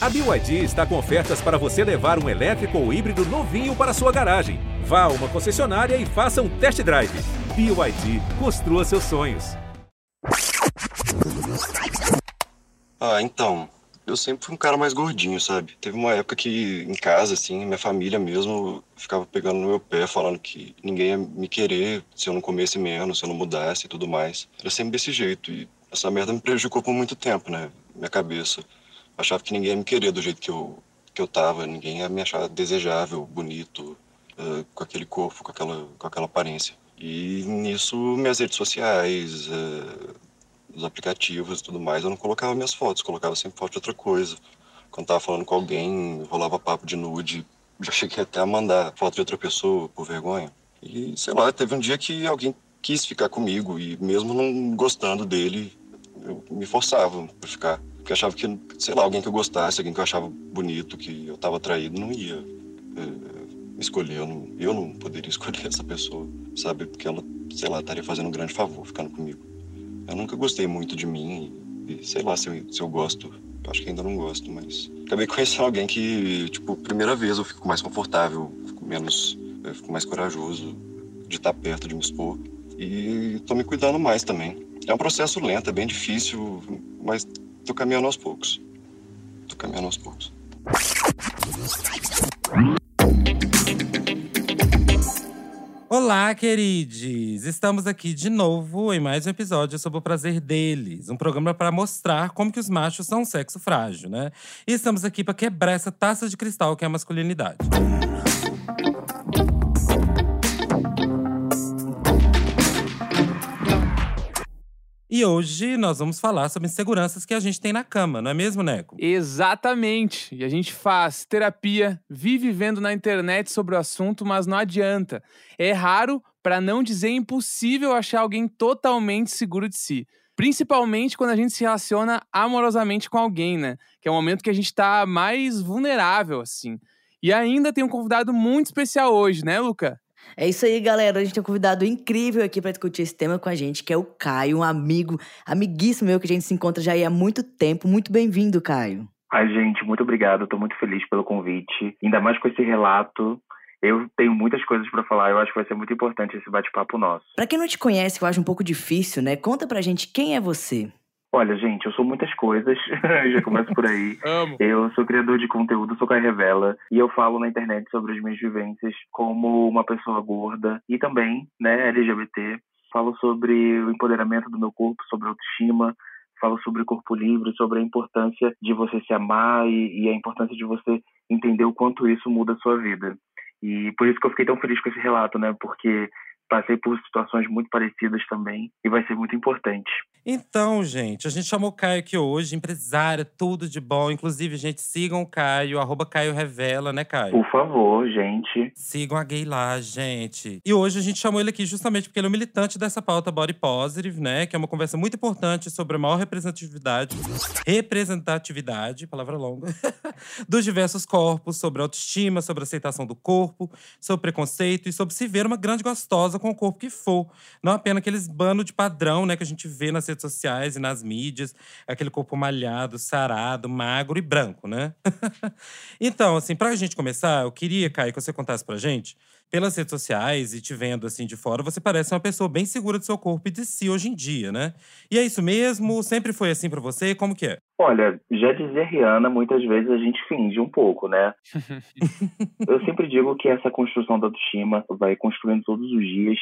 A BYD está com ofertas para você levar um elétrico ou híbrido novinho para sua garagem. Vá a uma concessionária e faça um test drive. BYD, construa seus sonhos. Ah, então, eu sempre fui um cara mais gordinho, sabe? Teve uma época que em casa, assim, minha família mesmo ficava pegando no meu pé, falando que ninguém ia me querer se eu não comesse menos, se eu não mudasse e tudo mais. Era sempre desse jeito e essa merda me prejudicou por muito tempo, né? Minha cabeça. Achava que ninguém ia me querer do jeito que eu, que eu tava, ninguém ia me achar desejável, bonito, uh, com aquele corpo, com aquela, com aquela aparência. E nisso, minhas redes sociais, uh, os aplicativos e tudo mais, eu não colocava minhas fotos, colocava sempre foto de outra coisa. Quando tava falando com alguém, rolava papo de nude, já cheguei até a mandar foto de outra pessoa por vergonha. E sei lá, teve um dia que alguém quis ficar comigo e mesmo não gostando dele, eu me forçava pra ficar. Porque achava que, sei lá, alguém que eu gostasse, alguém que eu achava bonito, que eu tava atraído, não ia é, escolher. Eu não, eu não poderia escolher essa pessoa, sabe? Porque ela, sei lá, estaria fazendo um grande favor ficando comigo. Eu nunca gostei muito de mim e, sei lá, se eu, se eu gosto. Eu acho que ainda não gosto, mas acabei conhecendo alguém que, tipo, primeira vez eu fico mais confortável, fico menos, fico mais corajoso de estar perto, de me expor. E tô me cuidando mais também. É um processo lento, é bem difícil, mas tô caminhando aos poucos. Tô caminhando aos poucos. Olá, queridos! Estamos aqui de novo em mais um episódio sobre o prazer deles. Um programa para mostrar como que os machos são um sexo frágil, né? E estamos aqui para quebrar essa taça de cristal que é a masculinidade. E hoje nós vamos falar sobre inseguranças que a gente tem na cama, não é mesmo, Neco? Exatamente. E a gente faz terapia, vive vendo na internet sobre o assunto, mas não adianta. É raro, para não dizer impossível, achar alguém totalmente seguro de si. Principalmente quando a gente se relaciona amorosamente com alguém, né? Que é o momento que a gente tá mais vulnerável, assim. E ainda tem um convidado muito especial hoje, né, Luca? É isso aí, galera. A gente tem um convidado incrível aqui para discutir esse tema com a gente, que é o Caio, um amigo, amiguíssimo meu que a gente se encontra já há muito tempo. Muito bem-vindo, Caio. Ai, gente, muito obrigado. Estou muito feliz pelo convite. Ainda mais com esse relato. Eu tenho muitas coisas para falar. Eu acho que vai ser muito importante esse bate-papo nosso. Para quem não te conhece, eu acho um pouco difícil, né? Conta pra gente quem é você. Olha, gente, eu sou muitas coisas, já começo por aí. Amo. Eu sou criador de conteúdo, sou Caio Revela, e eu falo na internet sobre as minhas vivências como uma pessoa gorda e também, né, LGBT. Falo sobre o empoderamento do meu corpo, sobre autoestima, falo sobre corpo livre, sobre a importância de você se amar e, e a importância de você entender o quanto isso muda a sua vida. E por isso que eu fiquei tão feliz com esse relato, né? Porque passei por situações muito parecidas também e vai ser muito importante. Então, gente, a gente chamou o Caio aqui hoje, empresário, tudo de bom. Inclusive, gente, sigam o Caio, arroba Caio Revela, né, Caio? Por favor, gente. Sigam a gay lá, gente. E hoje a gente chamou ele aqui justamente porque ele é um militante dessa pauta Body Positive, né? Que é uma conversa muito importante sobre a maior representatividade, representatividade, palavra longa, dos diversos corpos, sobre autoestima, sobre aceitação do corpo, sobre preconceito e sobre se ver uma grande gostosa com o corpo que for. Não apenas aqueles bando de padrão, né, que a gente vê nas redes sociais e nas mídias, aquele corpo malhado, sarado, magro e branco, né? então, assim, pra gente começar, eu queria, Caio, que você contasse pra gente, pelas redes sociais e te vendo assim de fora, você parece uma pessoa bem segura do seu corpo e de si hoje em dia, né? E é isso mesmo? Sempre foi assim para você? Como que é? Olha, já dizia Rihanna, muitas vezes a gente finge um pouco, né? eu sempre digo que essa construção da autoestima vai construindo todos os dias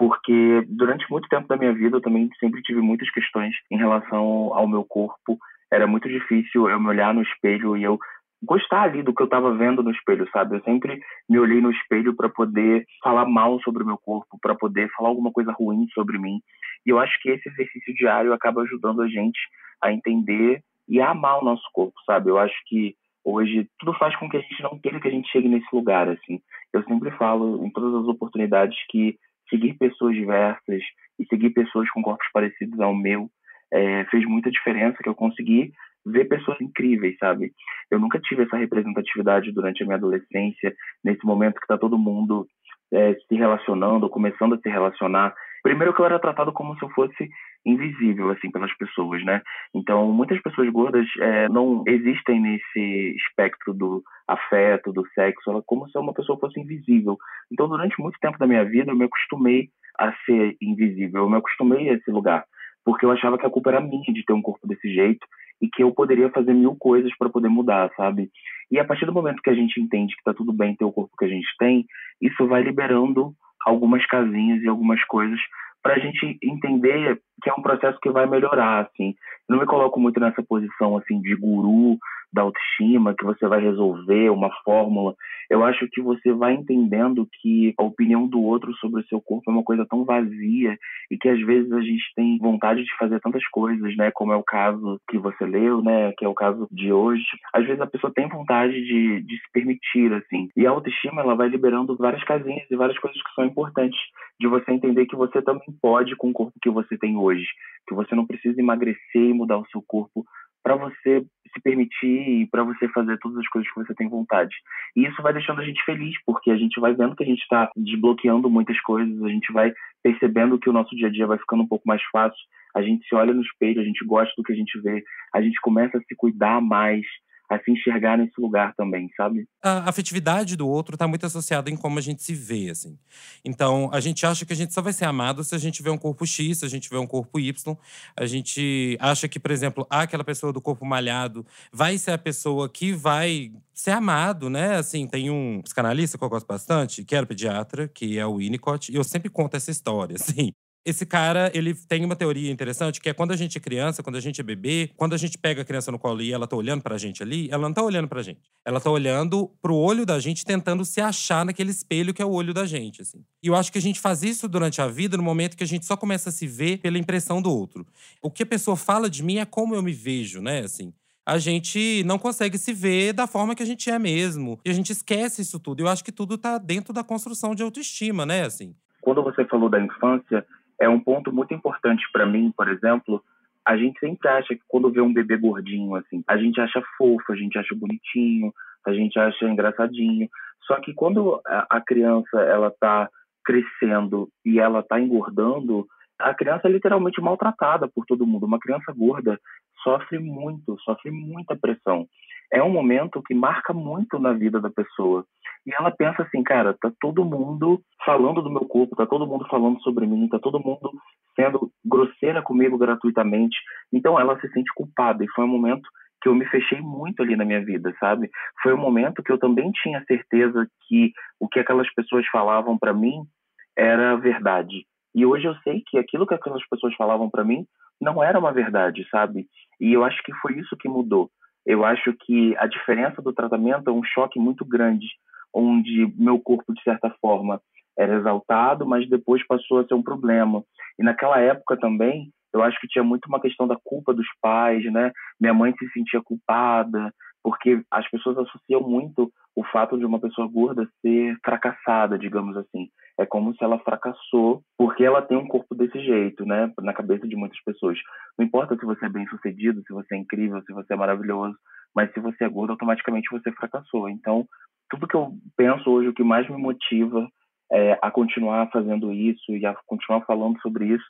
porque durante muito tempo da minha vida eu também sempre tive muitas questões em relação ao meu corpo. Era muito difícil eu me olhar no espelho e eu gostar ali do que eu estava vendo no espelho, sabe? Eu sempre me olhei no espelho para poder falar mal sobre o meu corpo, para poder falar alguma coisa ruim sobre mim. E eu acho que esse exercício diário acaba ajudando a gente a entender e a amar o nosso corpo, sabe? Eu acho que hoje tudo faz com que a gente não queira que a gente chegue nesse lugar, assim. Eu sempre falo em todas as oportunidades que seguir pessoas diversas e seguir pessoas com corpos parecidos ao meu é, fez muita diferença, que eu consegui ver pessoas incríveis, sabe? Eu nunca tive essa representatividade durante a minha adolescência, nesse momento que está todo mundo é, se relacionando, começando a se relacionar. Primeiro que eu era tratado como se eu fosse invisível assim pelas pessoas, né? Então muitas pessoas gordas é, não existem nesse espectro do afeto, do sexo, ela como se uma pessoa fosse invisível. Então durante muito tempo da minha vida eu me acostumei a ser invisível, eu me acostumei a esse lugar, porque eu achava que a culpa era minha de ter um corpo desse jeito e que eu poderia fazer mil coisas para poder mudar, sabe? E a partir do momento que a gente entende que tá tudo bem ter o corpo que a gente tem, isso vai liberando algumas casinhas e algumas coisas para a gente entender que é um processo que vai melhorar, assim. Eu não me coloco muito nessa posição, assim, de guru da autoestima, que você vai resolver uma fórmula. Eu acho que você vai entendendo que a opinião do outro sobre o seu corpo é uma coisa tão vazia e que às vezes a gente tem vontade de fazer tantas coisas, né? Como é o caso que você leu, né? Que é o caso de hoje. Às vezes a pessoa tem vontade de, de se permitir, assim. E a autoestima, ela vai liberando várias casinhas e várias coisas que são importantes de você entender que você também pode com o corpo que você tem hoje, que você não precisa emagrecer e mudar o seu corpo para você se permitir e para você fazer todas as coisas que você tem vontade. E isso vai deixando a gente feliz, porque a gente vai vendo que a gente está desbloqueando muitas coisas, a gente vai percebendo que o nosso dia a dia vai ficando um pouco mais fácil, a gente se olha no espelho, a gente gosta do que a gente vê, a gente começa a se cuidar mais, a se enxergar nesse lugar também, sabe? A afetividade do outro está muito associada em como a gente se vê, assim. Então, a gente acha que a gente só vai ser amado se a gente vê um corpo X, se a gente vê um corpo Y. A gente acha que, por exemplo, aquela pessoa do corpo malhado vai ser a pessoa que vai ser amado, né? Assim, tem um psicanalista que eu gosto bastante, que era pediatra, que é o Winnicott, e eu sempre conto essa história, assim. Esse cara, ele tem uma teoria interessante, que é quando a gente é criança, quando a gente é bebê, quando a gente pega a criança no colo e ela tá olhando pra gente ali, ela não tá olhando pra gente. Ela tá olhando pro olho da gente, tentando se achar naquele espelho que é o olho da gente, assim. E eu acho que a gente faz isso durante a vida, no momento que a gente só começa a se ver pela impressão do outro. O que a pessoa fala de mim é como eu me vejo, né, assim a gente não consegue se ver da forma que a gente é mesmo. E a gente esquece isso tudo. Eu acho que tudo tá dentro da construção de autoestima, né, assim. Quando você falou da infância, é um ponto muito importante para mim, por exemplo. A gente sempre acha que quando vê um bebê gordinho, assim, a gente acha fofo, a gente acha bonitinho, a gente acha engraçadinho. Só que quando a criança ela tá crescendo e ela tá engordando, a criança é literalmente maltratada por todo mundo. Uma criança gorda sofre muito, sofre muita pressão. É um momento que marca muito na vida da pessoa. E ela pensa assim, cara, tá todo mundo falando do meu corpo, tá todo mundo falando sobre mim, tá todo mundo sendo grosseira comigo gratuitamente. Então ela se sente culpada. E foi um momento que eu me fechei muito ali na minha vida, sabe? Foi um momento que eu também tinha certeza que o que aquelas pessoas falavam para mim era verdade. E hoje eu sei que aquilo que aquelas pessoas falavam para mim não era uma verdade, sabe? E eu acho que foi isso que mudou. Eu acho que a diferença do tratamento é um choque muito grande, onde meu corpo, de certa forma, era exaltado, mas depois passou a ser um problema. E naquela época também, eu acho que tinha muito uma questão da culpa dos pais, né? Minha mãe se sentia culpada, porque as pessoas associam muito o fato de uma pessoa gorda ser fracassada, digamos assim. É como se ela fracassou porque ela tem um corpo desse jeito, né? Na cabeça de muitas pessoas. Não importa se você é bem sucedido, se você é incrível, se você é maravilhoso, mas se você é gordo, automaticamente você fracassou. Então, tudo que eu penso hoje, o que mais me motiva é, a continuar fazendo isso e a continuar falando sobre isso,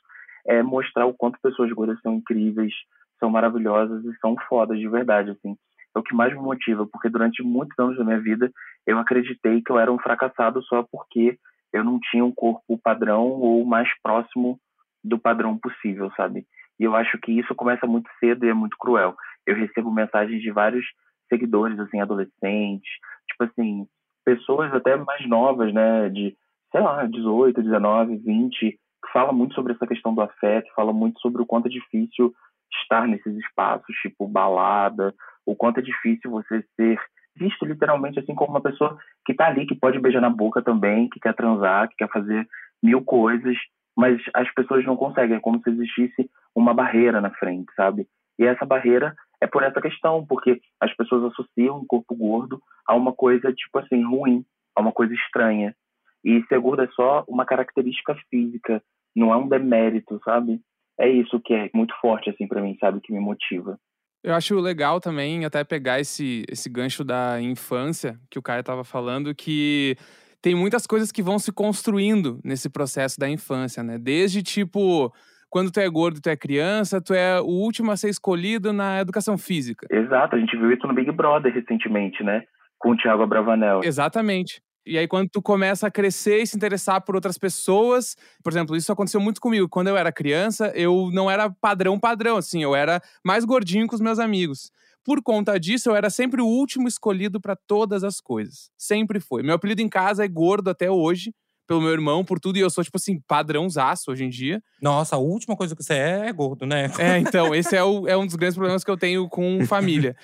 é mostrar o quanto pessoas gordas são incríveis, são maravilhosas e são fodas de verdade, assim é o que mais me motiva, porque durante muitos anos da minha vida eu acreditei que eu era um fracassado só porque eu não tinha um corpo padrão ou mais próximo do padrão possível, sabe? E eu acho que isso começa muito cedo e é muito cruel. Eu recebo mensagens de vários seguidores, assim, adolescentes, tipo assim, pessoas até mais novas, né, de, sei lá, 18, 19, 20, que falam muito sobre essa questão do afeto, falam muito sobre o quanto é difícil estar nesses espaços, tipo balada, o quanto é difícil você ser visto literalmente assim como uma pessoa que está ali, que pode beijar na boca também, que quer transar, que quer fazer mil coisas, mas as pessoas não conseguem, é como se existisse uma barreira na frente, sabe? E essa barreira é por essa questão, porque as pessoas associam o corpo gordo a uma coisa, tipo assim, ruim, a uma coisa estranha. E ser gordo é só uma característica física, não é um demérito, sabe? É isso que é muito forte, assim, para mim, sabe? Que me motiva. Eu acho legal também até pegar esse, esse gancho da infância que o Caio estava falando, que tem muitas coisas que vão se construindo nesse processo da infância, né? Desde tipo quando tu é gordo, tu é criança, tu é o último a ser escolhido na educação física. Exato, a gente viu isso no Big Brother recentemente, né? Com o Thiago Abravanel. Exatamente. E aí, quando tu começa a crescer e se interessar por outras pessoas, por exemplo, isso aconteceu muito comigo. Quando eu era criança, eu não era padrão padrão, assim, eu era mais gordinho que os meus amigos. Por conta disso, eu era sempre o último escolhido para todas as coisas. Sempre foi. Meu apelido em casa é gordo até hoje, pelo meu irmão, por tudo, e eu sou, tipo assim, padrãozaço hoje em dia. Nossa, a última coisa que você é é gordo, né? É, então, esse é, o, é um dos grandes problemas que eu tenho com família.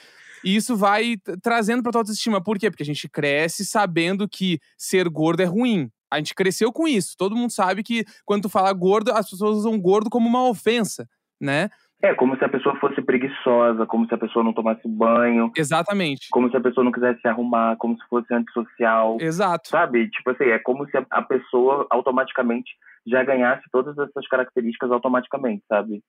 E isso vai trazendo pra tua autoestima. Por quê? Porque a gente cresce sabendo que ser gordo é ruim. A gente cresceu com isso. Todo mundo sabe que quando tu fala gordo, as pessoas usam gordo como uma ofensa, né? É, como se a pessoa fosse preguiçosa, como se a pessoa não tomasse banho. Exatamente. Como se a pessoa não quisesse se arrumar, como se fosse antissocial. Exato. Sabe? Tipo assim, é como se a pessoa automaticamente já ganhasse todas essas características automaticamente, sabe?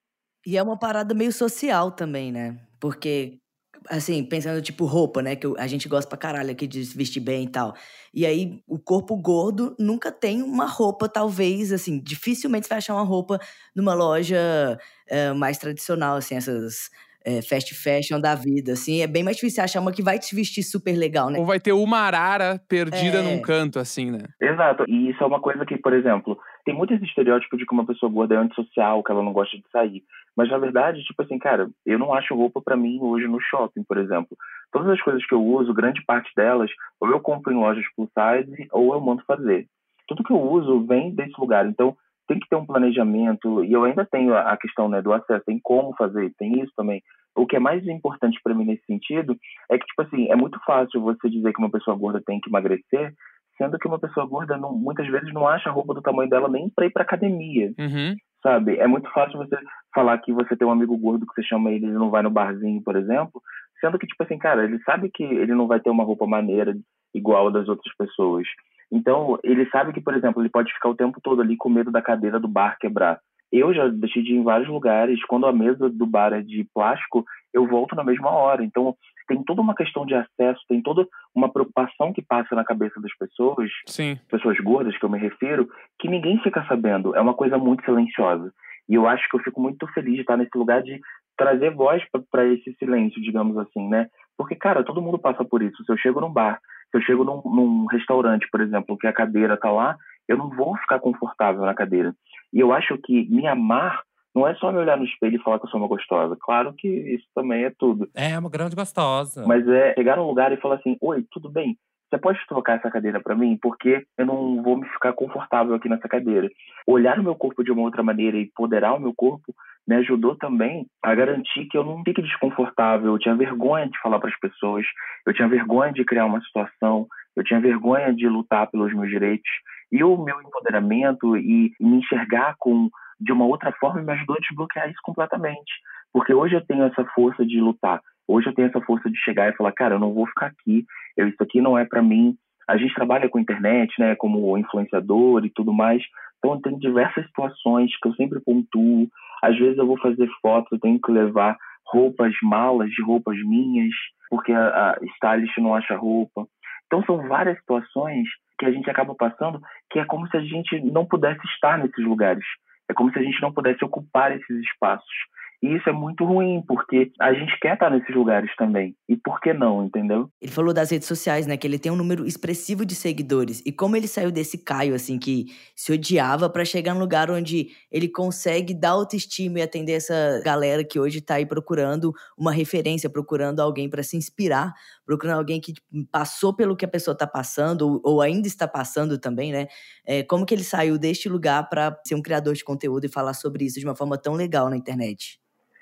E é uma parada meio social também, né? Porque assim, pensando tipo roupa, né? Que a gente gosta pra caralho aqui de se vestir bem e tal. E aí, o corpo gordo nunca tem uma roupa, talvez, assim, dificilmente você vai achar uma roupa numa loja é, mais tradicional, assim, essas é, fast fashion da vida, assim. É bem mais difícil achar uma que vai te vestir super legal, né? Ou vai ter uma arara perdida é... num canto, assim, né? Exato. E isso é uma coisa que, por exemplo, tem muito esse estereótipo de que uma pessoa gorda é antissocial, que ela não gosta de sair. Mas, na verdade, tipo assim, cara, eu não acho roupa para mim hoje no shopping, por exemplo. Todas as coisas que eu uso, grande parte delas, ou eu compro em lojas plus size, ou eu mando fazer. Tudo que eu uso vem desse lugar. Então, tem que ter um planejamento, e eu ainda tenho a questão né, do acesso, tem como fazer, tem isso também. O que é mais importante para mim nesse sentido é que, tipo assim, é muito fácil você dizer que uma pessoa gorda tem que emagrecer, sendo que uma pessoa gorda não, muitas vezes não acha a roupa do tamanho dela nem para ir para academia. Uhum. Sabe? É muito fácil você falar que você tem um amigo gordo que você chama ele e não vai no barzinho, por exemplo, sendo que, tipo assim, cara, ele sabe que ele não vai ter uma roupa maneira igual a das outras pessoas. Então, ele sabe que, por exemplo, ele pode ficar o tempo todo ali com medo da cadeira do bar quebrar. Eu já deixei de ir em vários lugares, quando a mesa do bar é de plástico, eu volto na mesma hora. Então, tem toda uma questão de acesso, tem toda uma preocupação que passa na cabeça das pessoas, Sim. pessoas gordas que eu me refiro, que ninguém fica sabendo. É uma coisa muito silenciosa. E eu acho que eu fico muito feliz de estar nesse lugar de trazer voz para esse silêncio, digamos assim, né? Porque, cara, todo mundo passa por isso. Se eu chego num bar se eu chego num, num restaurante, por exemplo, que a cadeira está lá, eu não vou ficar confortável na cadeira. E eu acho que me amar não é só me olhar no espelho e falar que eu sou uma gostosa. Claro que isso também é tudo. É, uma grande gostosa. Mas é chegar num lugar e falar assim: Oi, tudo bem? Você pode trocar essa cadeira para mim? Porque eu não vou me ficar confortável aqui nessa cadeira. Olhar o meu corpo de uma outra maneira e empoderar o meu corpo me ajudou também a garantir que eu não fique desconfortável. Eu tinha vergonha de falar para as pessoas, eu tinha vergonha de criar uma situação, eu tinha vergonha de lutar pelos meus direitos. E o meu empoderamento e me enxergar com de uma outra forma me ajudou a desbloquear isso completamente. Porque hoje eu tenho essa força de lutar. Hoje eu tenho essa força de chegar e falar, cara, eu não vou ficar aqui, eu, isso aqui não é para mim. A gente trabalha com internet, né, como influenciador e tudo mais, então tem diversas situações que eu sempre pontuo. Às vezes eu vou fazer fotos, eu tenho que levar roupas, malas de roupas minhas, porque a, a stylist não acha roupa. Então são várias situações que a gente acaba passando que é como se a gente não pudesse estar nesses lugares. É como se a gente não pudesse ocupar esses espaços. E isso é muito ruim, porque a gente quer estar nesses lugares também. E por que não, entendeu? Ele falou das redes sociais, né? Que ele tem um número expressivo de seguidores. E como ele saiu desse Caio, assim, que se odiava para chegar num lugar onde ele consegue dar autoestima e atender essa galera que hoje tá aí procurando uma referência, procurando alguém para se inspirar, procurando alguém que tipo, passou pelo que a pessoa tá passando, ou, ou ainda está passando também, né? É, como que ele saiu deste lugar para ser um criador de conteúdo e falar sobre isso de uma forma tão legal na internet?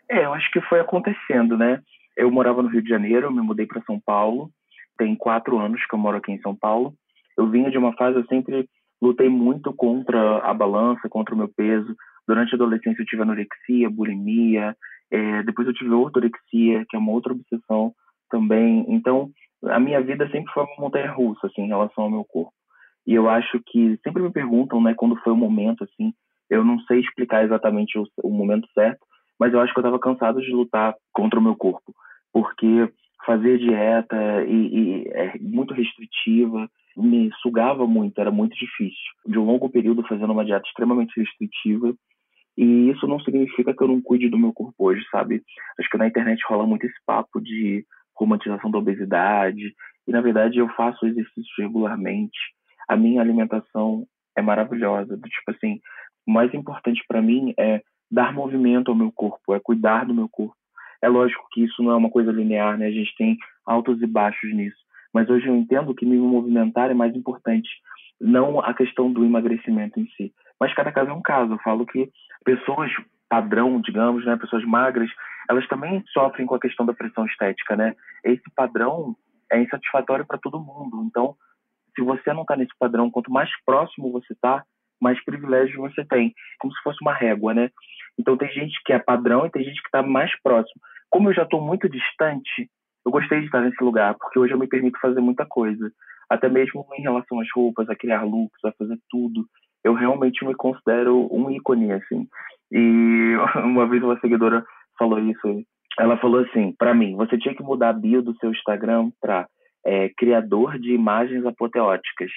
É, eu acho que foi acontecendo, né? Eu morava no Rio de Janeiro, me mudei para São Paulo. Tem quatro anos que eu moro aqui em São Paulo. Eu vinha de uma fase, eu sempre lutei muito contra a balança, contra o meu peso. Durante a adolescência eu tive anorexia, bulimia. É, depois eu tive ortorexia, que é uma outra obsessão também. Então, a minha vida sempre foi uma montanha russa, assim, em relação ao meu corpo. E eu acho que sempre me perguntam, né, quando foi o momento, assim. Eu não sei explicar exatamente o, o momento certo, mas eu acho que eu estava cansado de lutar contra o meu corpo, porque fazer dieta e, e é muito restritiva me sugava muito, era muito difícil. De um longo período fazendo uma dieta extremamente restritiva E isso não significa que eu não cuide do meu corpo hoje, sabe? Acho que na internet rola muito esse papo de romantização da obesidade. E na verdade eu faço exercícios regularmente. A minha alimentação é maravilhosa. Tipo assim, o mais importante para mim é dar movimento ao meu corpo, é cuidar do meu corpo. É lógico que isso não é uma coisa linear, né? A gente tem altos e baixos nisso. Mas hoje eu entendo que me movimentar é mais importante, não a questão do emagrecimento em si. Mas cada caso é um caso. Eu falo que pessoas padrão, digamos, né, pessoas magras, elas também sofrem com a questão da pressão estética, né? Esse padrão é insatisfatório para todo mundo. Então, se você não está nesse padrão, quanto mais próximo você está, mais privilégios você tem, como se fosse uma régua, né? Então tem gente que é padrão e tem gente que está mais próximo. Como eu já estou muito distante, eu gostei de estar nesse lugar, porque hoje eu me permito fazer muita coisa, até mesmo em relação às roupas, a criar looks, a fazer tudo. Eu realmente me considero um ícone, assim. E uma vez uma seguidora falou isso, ela falou assim, para mim, você tinha que mudar a bio do seu Instagram para é, criador de imagens apoteóticas.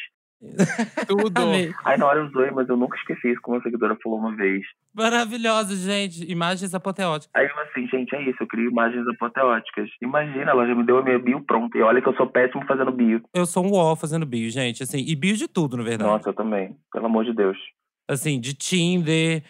Tudo. Aí na hora eu zoei, mas eu nunca esqueci isso, como a seguidora falou uma vez. Maravilhoso, gente. Imagens apoteóticas. Aí eu assim, gente, é isso, eu crio imagens apoteóticas. Imagina, ela já me deu a minha bio pronta. E olha que eu sou péssimo fazendo bio. Eu sou um UOL fazendo bio, gente. Assim, e bio de tudo, na verdade. Nossa, eu também. Pelo amor de Deus. Assim, de Tinder,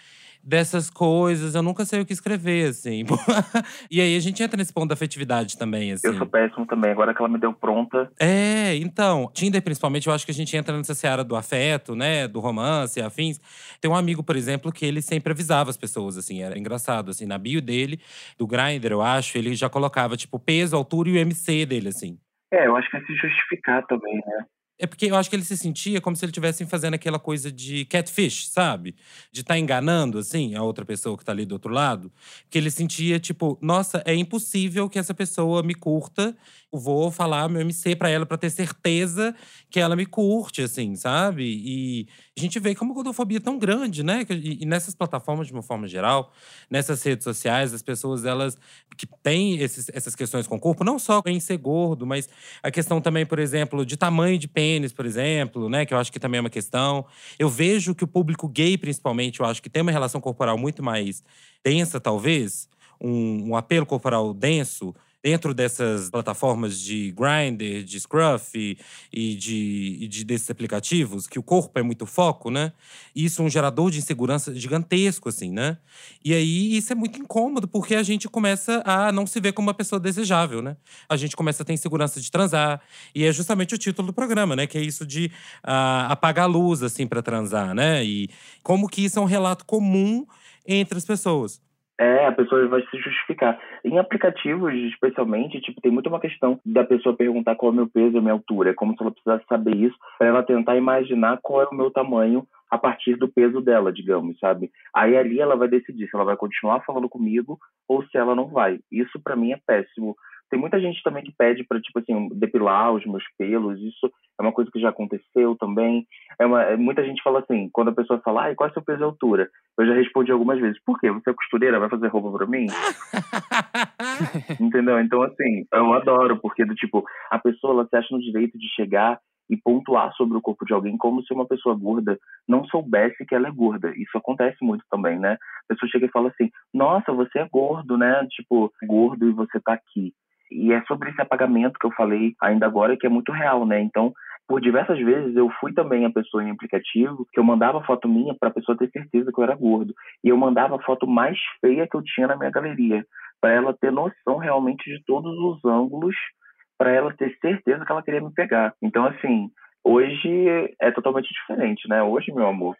dessas coisas, eu nunca sei o que escrever, assim. e aí a gente entra nesse ponto da afetividade também, assim. Eu sou péssimo também, agora que ela me deu pronta. É, então, Tinder principalmente, eu acho que a gente entra nessa seara do afeto, né, do romance, afins. Tem um amigo, por exemplo, que ele sempre avisava as pessoas, assim, era engraçado, assim, na bio dele, do Grindr, eu acho, ele já colocava, tipo, peso, altura e o MC dele, assim. É, eu acho que é se justificar também, né? É porque eu acho que ele se sentia como se ele estivesse fazendo aquela coisa de catfish, sabe? De estar tá enganando, assim, a outra pessoa que tá ali do outro lado. Que ele sentia, tipo, nossa, é impossível que essa pessoa me curta. Vou falar meu MC pra ela pra ter certeza que ela me curte, assim, sabe? E a gente vê como a gordofobia é tão grande, né? E nessas plataformas, de uma forma geral, nessas redes sociais, as pessoas, elas que têm esses, essas questões com o corpo, não só em ser gordo, mas a questão também, por exemplo, de tamanho de pênis, por exemplo, né? Que eu acho que também é uma questão. Eu vejo que o público gay, principalmente, eu acho que tem uma relação corporal muito mais densa, talvez, um, um apelo corporal denso dentro dessas plataformas de Grindr, de Scruff e, e, de, e de desses aplicativos, que o corpo é muito foco, né? Isso é um gerador de insegurança gigantesco, assim, né? E aí isso é muito incômodo, porque a gente começa a não se ver como uma pessoa desejável, né? A gente começa a ter insegurança de transar. E é justamente o título do programa, né? Que é isso de uh, apagar a luz, assim, para transar, né? E como que isso é um relato comum entre as pessoas. É, a pessoa vai se justificar. Em aplicativos, especialmente, tipo, tem muito uma questão da pessoa perguntar qual é o meu peso e a minha altura. Como se ela precisasse saber isso para ela tentar imaginar qual é o meu tamanho a partir do peso dela, digamos, sabe? Aí ali ela vai decidir se ela vai continuar falando comigo ou se ela não vai. Isso para mim é péssimo. Tem muita gente também que pede para tipo assim depilar os meus pelos. Isso é uma coisa que já aconteceu também. É uma, é, muita gente fala assim, quando a pessoa fala, ah, qual é o seu peso e altura? Eu já respondi algumas vezes, por quê? Você é costureira, vai fazer roupa para mim? Entendeu? Então, assim, eu adoro, porque do tipo, a pessoa ela se acha no direito de chegar e pontuar sobre o corpo de alguém como se uma pessoa gorda não soubesse que ela é gorda. Isso acontece muito também, né? A pessoa chega e fala assim: Nossa, você é gordo, né? Tipo, gordo e você tá aqui. E é sobre esse apagamento que eu falei ainda agora, que é muito real, né? Então, por diversas vezes eu fui também a pessoa em aplicativo que eu mandava foto minha para a pessoa ter certeza que eu era gordo. E eu mandava a foto mais feia que eu tinha na minha galeria para ela ter noção realmente de todos os ângulos para ela ter certeza que ela queria me pegar. Então assim hoje é totalmente diferente né? Hoje meu amor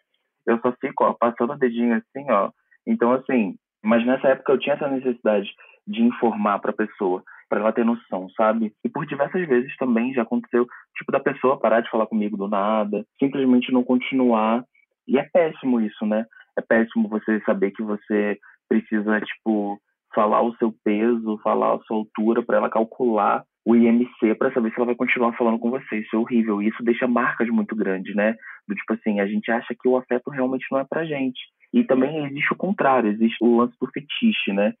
eu só fico ó, passando o dedinho assim ó. Então assim mas nessa época eu tinha essa necessidade de informar para a pessoa para ela ter noção, sabe? E por diversas vezes também já aconteceu, tipo, da pessoa parar de falar comigo do nada, simplesmente não continuar. E é péssimo isso, né? É péssimo você saber que você precisa, tipo, falar o seu peso, falar a sua altura para ela calcular o IMC para saber se ela vai continuar falando com você. Isso é horrível. E isso deixa marcas muito grandes, né? Do tipo assim, a gente acha que o afeto realmente não é pra gente. E também existe o contrário, existe o lance do fetiche, né?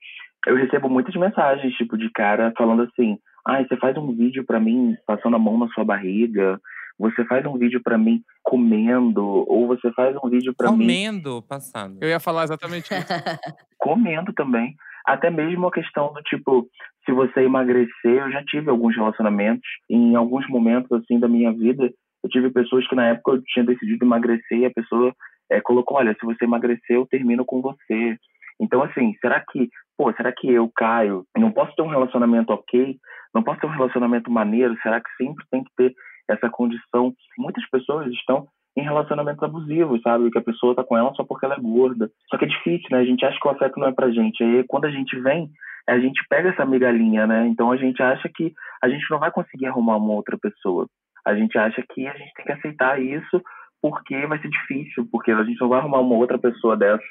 Eu recebo muitas mensagens, tipo, de cara falando assim: ai, ah, você faz um vídeo para mim passando a mão na sua barriga, você faz um vídeo para mim comendo, ou você faz um vídeo para mim Comendo, passado. Eu ia falar exatamente isso. comendo também. Até mesmo a questão do tipo, se você emagrecer, eu já tive alguns relacionamentos, em alguns momentos assim da minha vida, eu tive pessoas que na época eu tinha decidido emagrecer e a pessoa é, colocou, olha, se você emagrecer, eu termino com você. Então, assim, será que, pô, será que eu, Caio, não posso ter um relacionamento ok? Não posso ter um relacionamento maneiro? Será que sempre tem que ter essa condição? Muitas pessoas estão em relacionamentos abusivos, sabe? Que a pessoa tá com ela só porque ela é gorda. Só que é difícil, né? A gente acha que o afeto não é pra gente. Aí quando a gente vem, a gente pega essa migalhinha, né? Então a gente acha que a gente não vai conseguir arrumar uma outra pessoa. A gente acha que a gente tem que aceitar isso porque vai ser difícil, porque a gente não vai arrumar uma outra pessoa dessa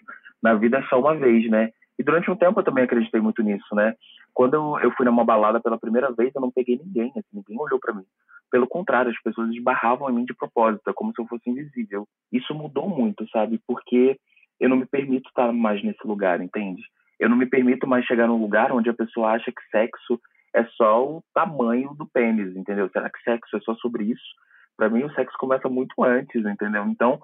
na vida só uma vez, né? E durante um tempo eu também acreditei muito nisso, né? Quando eu, fui numa balada pela primeira vez, eu não peguei ninguém, assim, ninguém olhou para mim. Pelo contrário, as pessoas esbarravam em mim de propósito, é como se eu fosse invisível. Isso mudou muito, sabe? Porque eu não me permito estar mais nesse lugar, entende? Eu não me permito mais chegar num lugar onde a pessoa acha que sexo é só o tamanho do pênis, entendeu? Será que sexo é só sobre isso? Para mim, o sexo começa muito antes, entendeu? Então,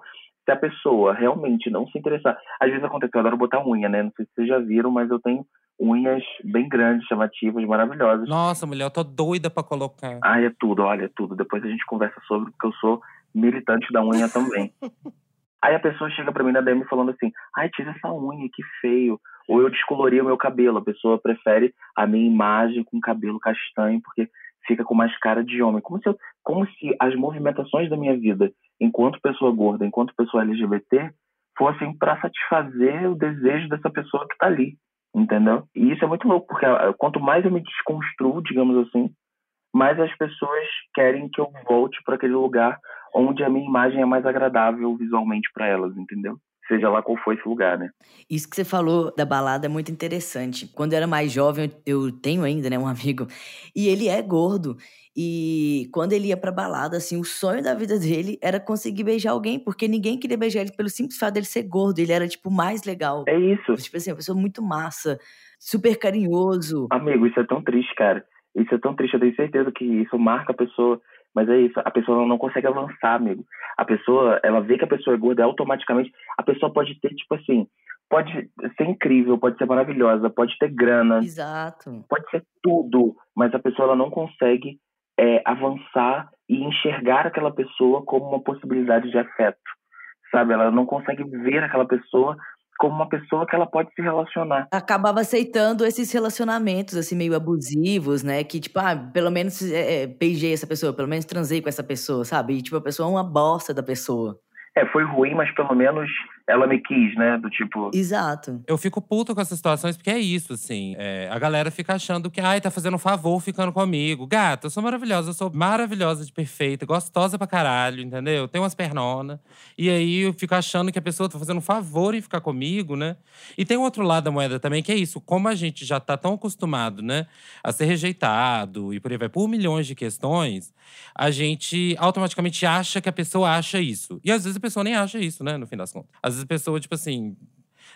se a pessoa realmente não se interessar. Às vezes acontece, eu adoro botar unha, né? Não sei se vocês já viram, mas eu tenho unhas bem grandes, chamativas, maravilhosas. Nossa, mulher, eu tô doida pra colocar. Ai, é tudo, olha, é tudo. Depois a gente conversa sobre, porque eu sou militante da unha também. Aí a pessoa chega pra mim na DM falando assim: ai, tira essa unha, que feio. Ou eu descolori o meu cabelo. A pessoa prefere a minha imagem com cabelo castanho, porque fica com mais cara de homem. Como se, eu, como se as movimentações da minha vida, enquanto pessoa gorda, enquanto pessoa LGBT, fossem para satisfazer o desejo dessa pessoa que está ali, entendeu? E isso é muito louco, porque ah, quanto mais eu me desconstruo, digamos assim, mais as pessoas querem que eu volte para aquele lugar onde a minha imagem é mais agradável visualmente para elas, entendeu? Seja lá qual for esse lugar, né? Isso que você falou da balada é muito interessante. Quando eu era mais jovem, eu tenho ainda, né, um amigo, e ele é gordo. E quando ele ia pra balada, assim, o sonho da vida dele era conseguir beijar alguém, porque ninguém queria beijar ele pelo simples fato dele ser gordo. Ele era, tipo, mais legal. É isso. Tipo assim, uma pessoa muito massa, super carinhoso. Amigo, isso é tão triste, cara. Isso é tão triste. Eu tenho certeza que isso marca a pessoa. Mas é isso, a pessoa não consegue avançar, amigo. A pessoa, ela vê que a pessoa é gorda, automaticamente, a pessoa pode ter, tipo assim, pode ser incrível, pode ser maravilhosa, pode ter grana, Exato. pode ser tudo, mas a pessoa ela não consegue é, avançar e enxergar aquela pessoa como uma possibilidade de afeto, sabe? Ela não consegue ver aquela pessoa como uma pessoa que ela pode se relacionar. Acabava aceitando esses relacionamentos, assim, meio abusivos, né? Que, tipo, ah, pelo menos é, é, beijei essa pessoa, pelo menos transei com essa pessoa, sabe? E, tipo, a pessoa é uma bosta da pessoa. É, foi ruim, mas pelo menos ela me quis, né? Do tipo. Exato. Eu fico puto com essas situações, porque é isso, assim. É, a galera fica achando que, ai, tá fazendo um favor ficando comigo. Gata, eu sou maravilhosa, eu sou maravilhosa de perfeita, gostosa pra caralho, entendeu? Tenho umas pernonas. E aí eu fico achando que a pessoa tá fazendo um favor em ficar comigo, né? E tem um outro lado da moeda também, que é isso. Como a gente já tá tão acostumado, né, a ser rejeitado e por aí vai, por milhões de questões, a gente automaticamente acha que a pessoa acha isso. E às vezes a pessoa nem acha isso, né, no fim das contas. Às vezes a pessoa, tipo assim,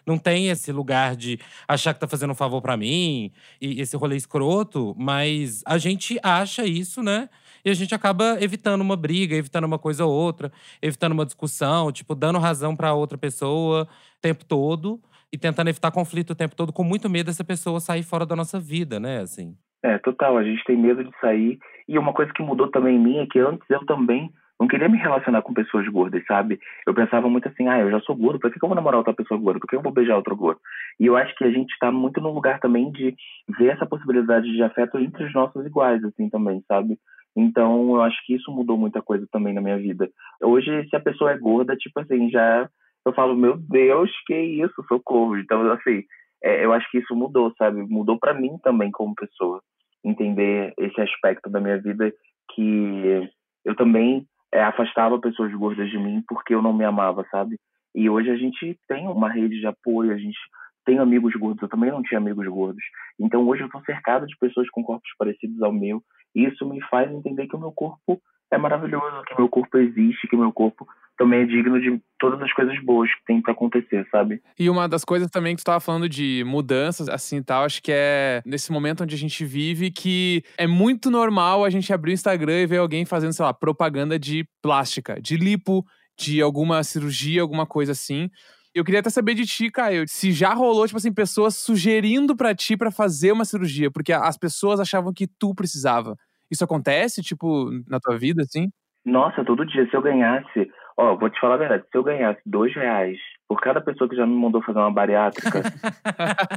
não tem esse lugar de achar que tá fazendo um favor pra mim e esse rolê escroto, mas a gente acha isso, né? E a gente acaba evitando uma briga, evitando uma coisa ou outra, evitando uma discussão, tipo, dando razão pra outra pessoa o tempo todo e tentando evitar conflito o tempo todo, com muito medo dessa pessoa sair fora da nossa vida, né? Assim. É, total, a gente tem medo de sair. E uma coisa que mudou também em mim é que antes eu também não queria me relacionar com pessoas gordas, sabe? Eu pensava muito assim, ah, eu já sou gordo, por que eu vou namorar outra pessoa gorda? Por que eu vou beijar outro gordo? E eu acho que a gente tá muito no lugar também de ver essa possibilidade de afeto entre os nossos iguais, assim, também, sabe? Então, eu acho que isso mudou muita coisa também na minha vida. Hoje, se a pessoa é gorda, tipo assim, já eu falo, meu Deus, que isso, socorro. Então, assim, é, eu acho que isso mudou, sabe? Mudou para mim também como pessoa. Entender esse aspecto da minha vida que eu também é, afastava pessoas gordas de mim porque eu não me amava, sabe? E hoje a gente tem uma rede de apoio, a gente tem amigos gordos, eu também não tinha amigos gordos. Então hoje eu estou cercado de pessoas com corpos parecidos ao meu, e isso me faz entender que o meu corpo é maravilhoso, que meu corpo existe, que meu corpo também é digno de todas as coisas boas que tem para acontecer, sabe? E uma das coisas também que tu estava falando de mudanças, assim e tal, acho que é nesse momento onde a gente vive que é muito normal a gente abrir o Instagram e ver alguém fazendo, sei lá, propaganda de plástica, de lipo, de alguma cirurgia, alguma coisa assim. Eu queria até saber de ti, Caio, se já rolou, tipo assim, pessoas sugerindo para ti para fazer uma cirurgia, porque as pessoas achavam que tu precisava. Isso acontece, tipo, na tua vida, assim? Nossa, todo dia. Se eu ganhasse, ó, vou te falar a verdade, se eu ganhasse dois reais por cada pessoa que já me mandou fazer uma bariátrica,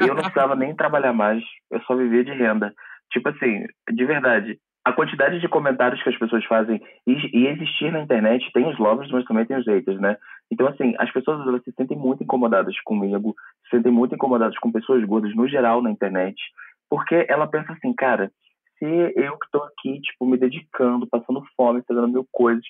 eu não precisava nem trabalhar mais, eu só vivia de renda. Tipo assim, de verdade, a quantidade de comentários que as pessoas fazem e, e, existir na internet tem os lovers, mas também tem os haters, né? Então, assim, as pessoas elas se sentem muito incomodadas comigo, se sentem muito incomodadas com pessoas gordas no geral na internet, porque ela pensa assim, cara, se eu que tô aqui, tipo, me dedicando, passando fome, fazendo mil coisas,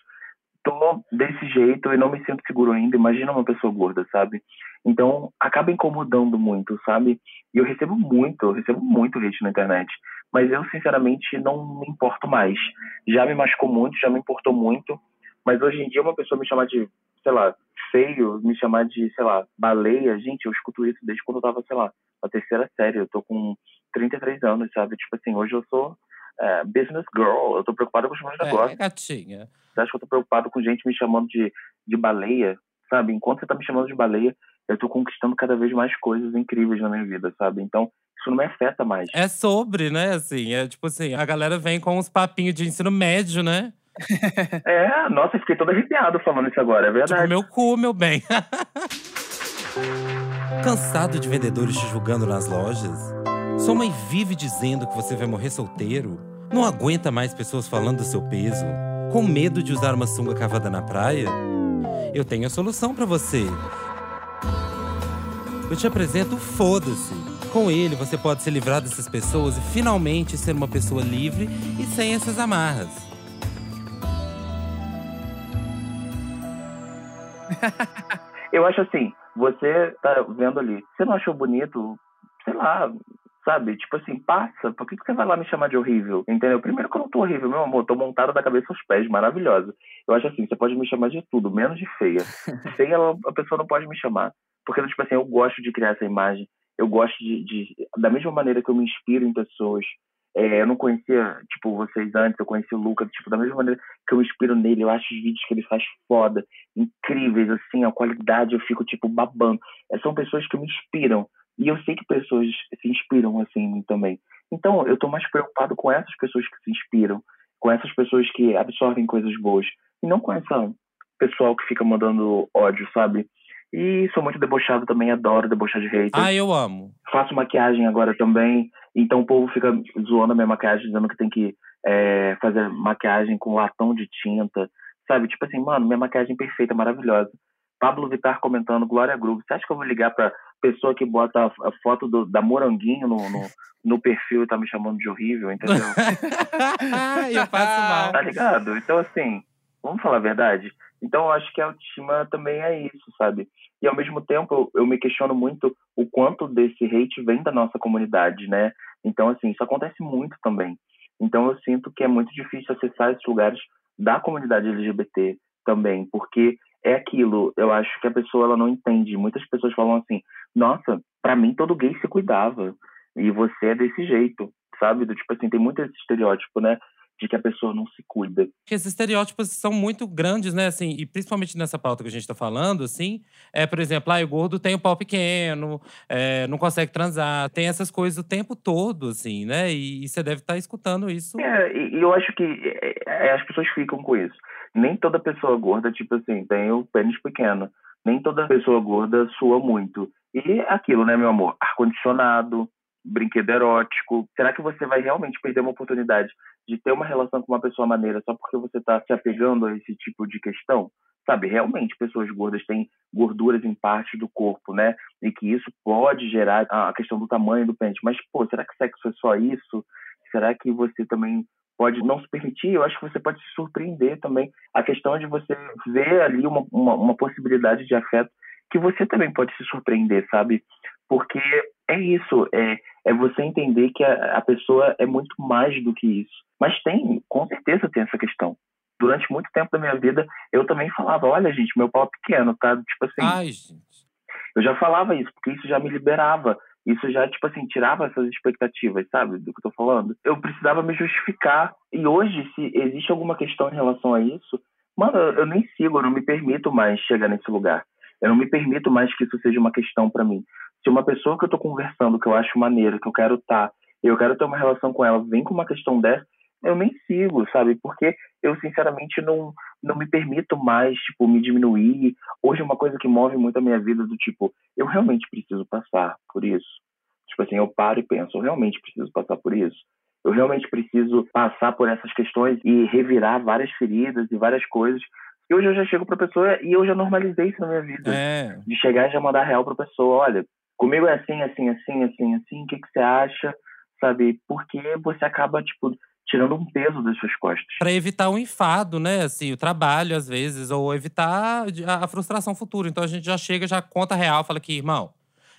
tô desse jeito e não me sinto seguro ainda, imagina uma pessoa gorda, sabe? Então, acaba incomodando muito, sabe? E eu recebo muito, eu recebo muito hate na internet mas eu sinceramente não me importo mais. Já me machucou muito, já me importou muito, mas hoje em dia uma pessoa me chamar de, sei lá, feio, me chamar de, sei lá, baleia, gente, eu escuto isso desde quando eu tava, sei lá, na terceira série, eu tô com 33 anos, sabe? Tipo assim, hoje eu sou é, business girl, eu tô preocupado com os meus é, negócios. É, gatinha. Você acha que eu tô preocupado com gente me chamando de, de baleia, sabe? Enquanto você tá me chamando de baleia, eu tô conquistando cada vez mais coisas incríveis na minha vida, sabe? Então, isso não me afeta mais. É sobre, né? Assim, é tipo assim, a galera vem com uns papinhos de ensino médio, né? é, nossa, fiquei todo arrepiado falando isso agora, é verdade. Tipo, meu cu, meu bem. Cansado de vendedores te julgando nas lojas? Sua mãe vive dizendo que você vai morrer solteiro? Não aguenta mais pessoas falando do seu peso? Com medo de usar uma sunga cavada na praia? Eu tenho a solução para você. Eu te apresento o Foda-se com ele, você pode se livrar dessas pessoas e finalmente ser uma pessoa livre e sem essas amarras. Eu acho assim, você tá vendo ali, você não achou bonito, sei lá, sabe? Tipo assim, passa, por que, que você vai lá me chamar de horrível? Entendeu? Primeiro que eu não tô horrível, meu amor, tô montada da cabeça aos pés, maravilhosa. Eu acho assim, você pode me chamar de tudo, menos de feia. feia, a pessoa não pode me chamar. Porque, tipo assim, eu gosto de criar essa imagem eu gosto de, de, da mesma maneira que eu me inspiro em pessoas. É, eu não conhecia, tipo, vocês antes, eu conheci o Lucas, tipo, da mesma maneira que eu me inspiro nele, eu acho os vídeos que ele faz foda, incríveis, assim, a qualidade, eu fico, tipo, babando. É, são pessoas que me inspiram. E eu sei que pessoas se inspiram, assim, em mim também. Então, eu tô mais preocupado com essas pessoas que se inspiram, com essas pessoas que absorvem coisas boas, e não com essa pessoal que fica mandando ódio, sabe? E sou muito debochado também, adoro debochar de hater. Ah, eu amo. Faço maquiagem agora também, então o povo fica zoando a minha maquiagem, dizendo que tem que é, fazer maquiagem com latão de tinta, sabe? Tipo assim, mano, minha maquiagem perfeita, maravilhosa. Pablo Vittar comentando, Glória Groove. Você acha que eu vou ligar pra pessoa que bota a, foto do, da Moranguinho no, no, no, perfil e tá me chamando de horrível, entendeu? eu faço mal. Tá ligado? Então, assim, vamos falar a verdade? Então, eu acho que a autoestima também é isso, sabe? E, ao mesmo tempo, eu, me questiono muito o quanto desse hate vem da nossa comunidade, né? Então, assim, isso acontece muito também. Então, eu sinto que é muito difícil acessar esses lugares da comunidade LGBT também, porque é aquilo, eu acho que a pessoa ela não entende. Muitas pessoas falam assim: "Nossa, para mim todo gay se cuidava e você é desse jeito", sabe? Tipo assim, tem muito esse estereótipo, né? De que a pessoa não se cuida. Esses estereótipos são muito grandes, né? Assim, e principalmente nessa pauta que a gente está falando, assim, é, por exemplo, ah, o gordo tem o pau pequeno, é, não consegue transar, tem essas coisas o tempo todo, assim, né? E, e você deve estar tá escutando isso. É, e, eu acho que é, é, as pessoas ficam com isso. Nem toda pessoa gorda, tipo assim, tem o pênis pequeno. Nem toda pessoa gorda sua muito. E aquilo, né, meu amor? Ar-condicionado, brinquedo erótico? Será que você vai realmente perder uma oportunidade de ter uma relação com uma pessoa maneira só porque você está se apegando a esse tipo de questão? Sabe, realmente pessoas gordas têm gorduras em parte do corpo, né? E que isso pode gerar a questão do tamanho do pênis. Mas, pô, será que sexo é só isso? Será que você também pode não se permitir? Eu acho que você pode se surpreender também. A questão de você ver ali uma, uma, uma possibilidade de afeto que você também pode se surpreender, sabe? Porque é isso, é, é você entender que a, a pessoa é muito mais do que isso. Mas tem, com certeza tem essa questão. Durante muito tempo da minha vida, eu também falava, olha, gente, meu pau é pequeno, tá? Tipo assim. Ai, gente. Eu já falava isso, porque isso já me liberava. Isso já, tipo assim, tirava essas expectativas, sabe? Do que eu tô falando. Eu precisava me justificar. E hoje, se existe alguma questão em relação a isso, mano, eu nem sigo, eu não me permito mais chegar nesse lugar. Eu não me permito mais que isso seja uma questão para mim. Se uma pessoa que eu tô conversando, que eu acho maneira, que eu quero estar, tá, eu quero ter uma relação com ela, vem com uma questão dessa, eu nem sigo, sabe? Porque eu, sinceramente, não, não me permito mais, tipo, me diminuir. Hoje, uma coisa que move muito a minha vida, do tipo, eu realmente preciso passar por isso. Tipo assim, eu paro e penso, eu realmente preciso passar por isso. Eu realmente preciso passar por essas questões e revirar várias feridas e várias coisas. E hoje eu já chego pra pessoa e eu já normalizei isso na minha vida. É. De chegar e já mandar real pra pessoa, olha, comigo é assim, assim, assim, assim, assim, o que, que você acha? Sabe? Porque você acaba, tipo, tirando um peso das suas costas. Para evitar o enfado, né? Assim, o trabalho, às vezes, ou evitar a frustração futura. Então a gente já chega, já conta real, fala aqui, irmão.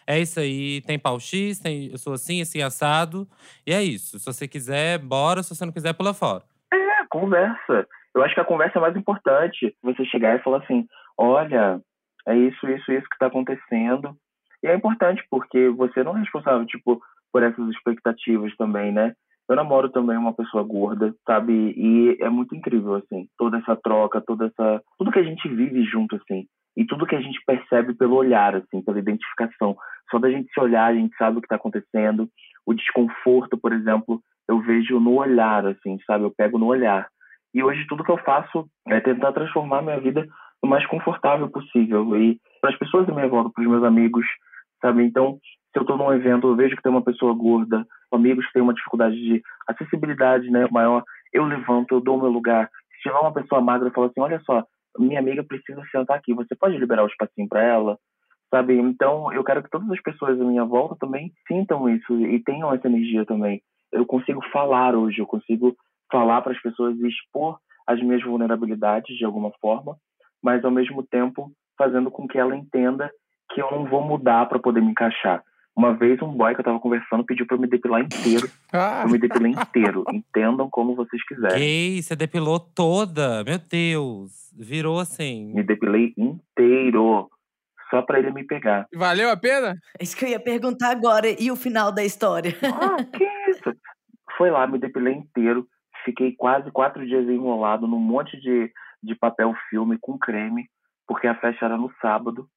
É isso aí, tem pau X, tem, eu sou assim, assim, assado. E é isso. Se você quiser, bora. Se você não quiser, pula fora. É, conversa. Eu acho que a conversa é mais importante. Você chegar e falar assim: olha, é isso, isso, isso que está acontecendo. E é importante, porque você não é responsável, tipo, por essas expectativas também, né? Eu namoro também uma pessoa gorda, sabe? E é muito incrível, assim, toda essa troca, toda essa. Tudo que a gente vive junto, assim. E tudo que a gente percebe pelo olhar, assim, pela identificação. Só da gente se olhar, a gente sabe o que está acontecendo. O desconforto, por exemplo, eu vejo no olhar, assim, sabe? Eu pego no olhar. E hoje tudo que eu faço é tentar transformar minha vida o mais confortável possível. E para as pessoas da minha volta, para os meus amigos, sabe? Então, se eu estou num evento, eu vejo que tem uma pessoa gorda, amigos que têm uma dificuldade de acessibilidade né, maior, eu levanto, eu dou o meu lugar. Se tiver uma pessoa magra, eu falo assim, olha só, minha amiga precisa sentar aqui, você pode liberar o espacinho para ela? Sabe? Então, eu quero que todas as pessoas à minha volta também sintam isso e tenham essa energia também. Eu consigo falar hoje, eu consigo falar para as pessoas e expor as minhas vulnerabilidades de alguma forma, mas ao mesmo tempo fazendo com que ela entenda que eu não vou mudar para poder me encaixar. Uma vez um boy que eu tava conversando pediu pra eu me depilar inteiro. Ah. Eu me depilei inteiro. Entendam como vocês quiserem. Gay, você depilou toda. Meu Deus. Virou assim. Me depilei inteiro. Só pra ele me pegar. Valeu a pena? É isso que eu ia perguntar agora. E o final da história? Ah, que isso? Foi lá, me depilei inteiro. Fiquei quase quatro dias enrolado num monte de, de papel filme com creme, porque a festa era no sábado.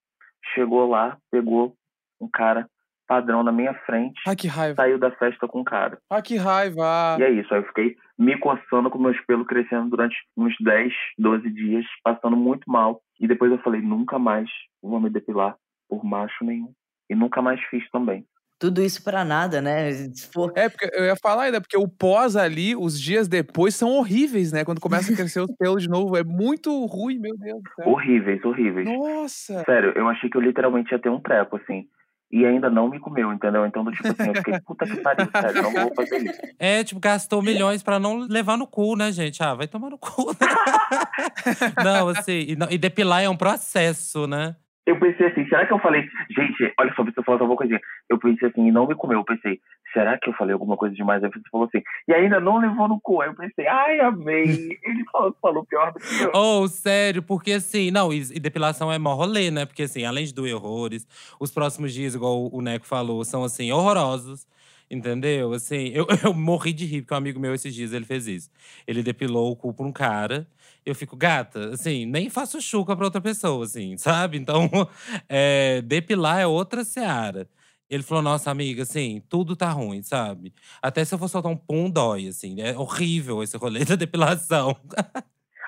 Chegou lá, pegou um cara padrão na minha frente. Ai, que raiva. Saiu da festa com o cara. Ai, que raiva. E é isso. Aí eu fiquei me coçando com meus pelos crescendo durante uns 10, 12 dias, passando muito mal. E depois eu falei, nunca mais vou me depilar por macho nenhum. E nunca mais fiz também. Tudo isso para nada, né? For... É, porque eu ia falar ainda, porque o pós ali, os dias depois, são horríveis, né? Quando começa a crescer os pelos de novo. É muito ruim, meu Deus do céu. Horríveis, horríveis. Nossa! Sério, eu achei que eu literalmente ia ter um treco, assim e ainda não me comeu, entendeu? Então, do tipo assim, eu fiquei, puta que pariu, sério, não vou fazer isso. É, tipo, gastou milhões pra não levar no cu, né, gente? Ah, vai tomar no cu. não, assim, e, não, e depilar é um processo, né? Eu pensei assim, será que eu falei, gente, olha só, você falou alguma coisinha. Eu pensei assim, e não me comeu. Eu pensei, será que eu falei alguma coisa demais? Aí você falou assim, e ainda não levou no cu. Aí eu pensei, ai, amei. Ele falou, falou pior do que eu. Oh, sério, porque assim, não, e, e depilação é mó rolê, né? Porque assim, além de doer horrores, os próximos dias, igual o Neco falou, são assim, horrorosos. Entendeu? Assim, eu, eu morri de rir, porque um amigo meu esses dias ele fez isso. Ele depilou o cu pra um cara. Eu fico, gata, assim, nem faço chuca pra outra pessoa, assim, sabe? Então, é, depilar é outra seara. Ele falou, nossa, amiga, assim, tudo tá ruim, sabe? Até se eu for soltar um pum, dói, assim. É horrível esse rolê da depilação.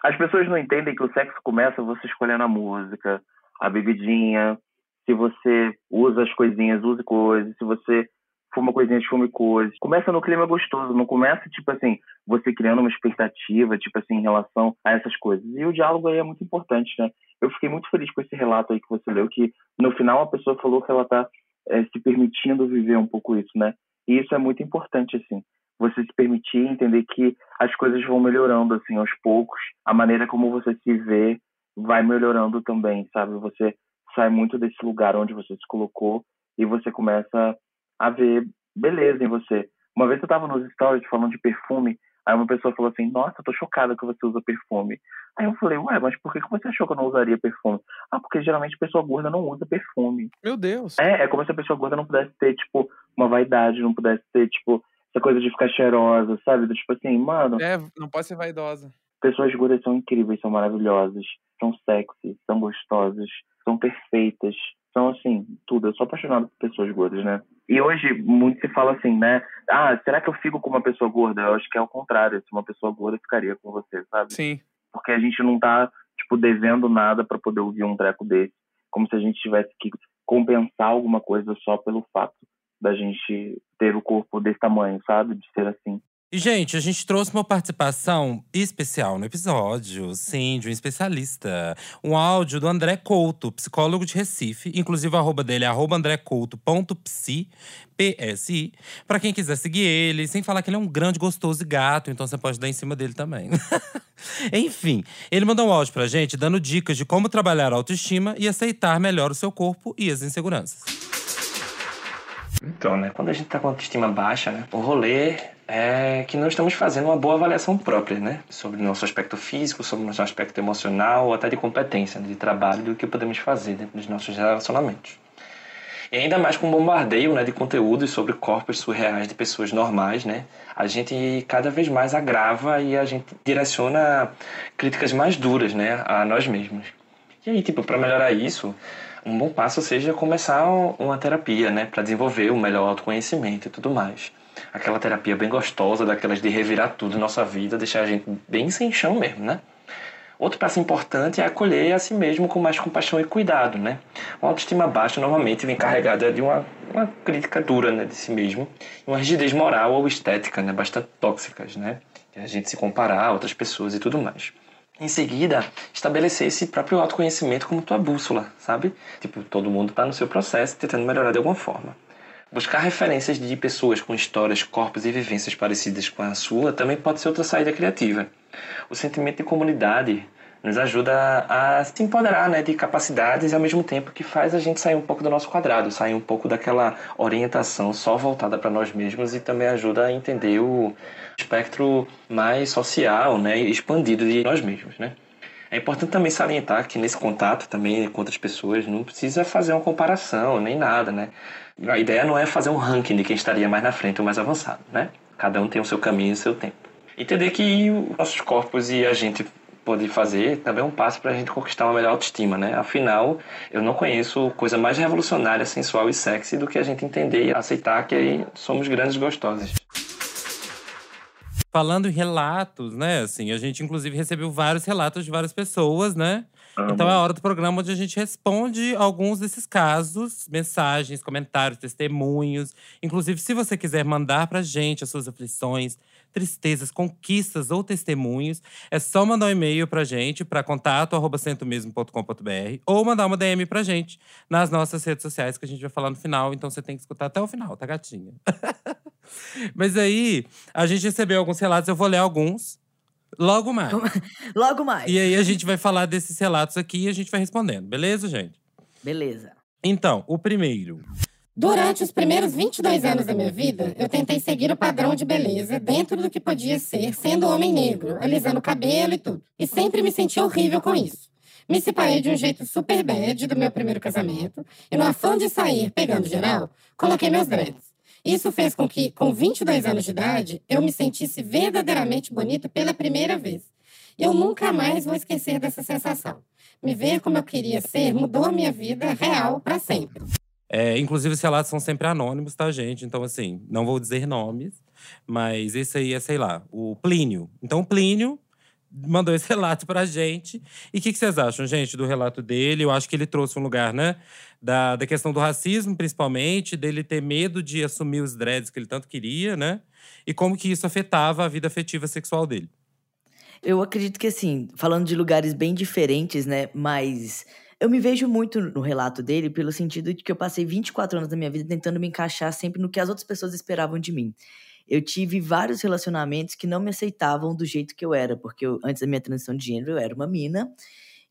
As pessoas não entendem que o sexo começa você escolhendo a música, a bebidinha. Se você usa as coisinhas, use coisas. Se você fuma coisinhas, fume coisas. Começa no clima gostoso, não começa, tipo assim, você criando uma expectativa, tipo assim, em relação a essas coisas. E o diálogo aí é muito importante, né? Eu fiquei muito feliz com esse relato aí que você leu, que no final a pessoa falou que ela tá é, se permitindo viver um pouco isso, né? E isso é muito importante, assim. Você se permitir entender que as coisas vão melhorando, assim, aos poucos. A maneira como você se vê vai melhorando também, sabe? Você sai muito desse lugar onde você se colocou e você começa a ver beleza em você. Uma vez eu estava nos stories falando de perfume, Aí uma pessoa falou assim, nossa, eu tô chocada que você usa perfume. Aí eu falei, ué, mas por que você achou que eu não usaria perfume? Ah, porque geralmente pessoa gorda não usa perfume. Meu Deus. É, é como se a pessoa gorda não pudesse ter, tipo, uma vaidade, não pudesse ter, tipo, essa coisa de ficar cheirosa, sabe? Tipo assim, mano. É, não pode ser vaidosa. Pessoas gordas são incríveis, são maravilhosas, são sexy, são gostosas, são perfeitas. São, assim, tudo. Eu sou apaixonado por pessoas gordas, né? E hoje muito se fala assim, né? Ah, será que eu fico com uma pessoa gorda? Eu acho que é o contrário. Se uma pessoa gorda ficaria com você, sabe? Sim. Porque a gente não tá, tipo, devendo nada para poder ouvir um treco desse. Como se a gente tivesse que compensar alguma coisa só pelo fato da gente ter o corpo desse tamanho, sabe? De ser assim. E, gente, a gente trouxe uma participação especial no episódio, sim, de um especialista. Um áudio do André Couto, psicólogo de Recife. Inclusive, o arroba dele é arroba andrecouto.psi, P-S-I. Pra quem quiser seguir ele, sem falar que ele é um grande, gostoso e gato, então você pode dar em cima dele também. Enfim, ele mandou um áudio pra gente dando dicas de como trabalhar a autoestima e aceitar melhor o seu corpo e as inseguranças. Então, né, quando a gente tá com autoestima baixa, né, o rolê é que não estamos fazendo uma boa avaliação própria, né, sobre nosso aspecto físico, sobre nosso aspecto emocional, ou até de competência, né, de trabalho, do que podemos fazer dentro dos nossos relacionamentos. E ainda mais com o bombardeio né, de conteúdos sobre corpos surreais de pessoas normais, né? A gente cada vez mais agrava e a gente direciona críticas mais duras né, a nós mesmos. E aí, tipo, para melhorar isso, um bom passo seja começar uma terapia, né, para desenvolver um melhor autoconhecimento e tudo mais. Aquela terapia bem gostosa, daquelas de revirar tudo na nossa vida, deixar a gente bem sem chão mesmo, né? Outro passo importante é acolher a si mesmo com mais compaixão e cuidado, né? Uma autoestima baixa normalmente vem carregada de uma, uma crítica dura né, de si mesmo, uma rigidez moral ou estética, né, bastante tóxicas, né? A gente se comparar a outras pessoas e tudo mais. Em seguida, estabelecer esse próprio autoconhecimento como tua bússola, sabe? Tipo, todo mundo está no seu processo tentando melhorar de alguma forma. Buscar referências de pessoas com histórias, corpos e vivências parecidas com a sua também pode ser outra saída criativa. O sentimento de comunidade nos ajuda a se empoderar né, de capacidades e ao mesmo tempo que faz a gente sair um pouco do nosso quadrado, sair um pouco daquela orientação só voltada para nós mesmos e também ajuda a entender o espectro mais social né, expandido de nós mesmos. Né? É importante também salientar que nesse contato também com outras pessoas não precisa fazer uma comparação nem nada, né? A ideia não é fazer um ranking de quem estaria mais na frente ou mais avançado, né? Cada um tem o seu caminho e o seu tempo. Entender que os nossos corpos e a gente pode fazer também é um passo para a gente conquistar uma melhor autoestima, né? Afinal, eu não conheço coisa mais revolucionária, sensual e sexy do que a gente entender e aceitar que somos grandes gostosas. Falando em relatos, né? Assim, a gente inclusive recebeu vários relatos de várias pessoas, né? Então é a hora do programa onde a gente responde alguns desses casos, mensagens, comentários, testemunhos. Inclusive, se você quiser mandar pra gente as suas aflições, tristezas, conquistas ou testemunhos, é só mandar um e-mail pra gente para contato@centomesmo.com.br ou mandar uma DM pra gente nas nossas redes sociais que a gente vai falar no final, então você tem que escutar até o final, tá gatinha? Mas aí, a gente recebeu alguns relatos, eu vou ler alguns. Logo mais. Logo mais. E aí a gente vai falar desses relatos aqui e a gente vai respondendo, beleza, gente? Beleza. Então, o primeiro. Durante os primeiros 22 anos da minha vida, eu tentei seguir o padrão de beleza dentro do que podia ser, sendo homem negro, alisando o cabelo e tudo. E sempre me senti horrível com isso. Me separei de um jeito super bad do meu primeiro casamento e, no afã de sair pegando geral, coloquei meus dreads. Isso fez com que, com 22 anos de idade, eu me sentisse verdadeiramente bonito pela primeira vez. Eu nunca mais vou esquecer dessa sensação. Me ver como eu queria ser mudou minha vida real para sempre. É, inclusive, os relatos são sempre anônimos, tá, gente? Então, assim, não vou dizer nomes, mas esse aí é, sei lá, o Plínio. Então, Plínio mandou esse relato pra gente. E o que, que, vocês acham, gente, do relato dele? Eu acho que ele trouxe um lugar, né? Da, da questão do racismo, principalmente, dele ter medo de assumir os dreads que ele tanto queria, né? E como que isso afetava a vida afetiva sexual dele. Eu acredito que, assim, falando de lugares bem diferentes, né? Mas eu me vejo muito no relato dele pelo sentido de que eu passei 24 anos da minha vida tentando me encaixar sempre no que as outras pessoas esperavam de mim. Eu tive vários relacionamentos que não me aceitavam do jeito que eu era, porque eu, antes da minha transição de gênero eu era uma mina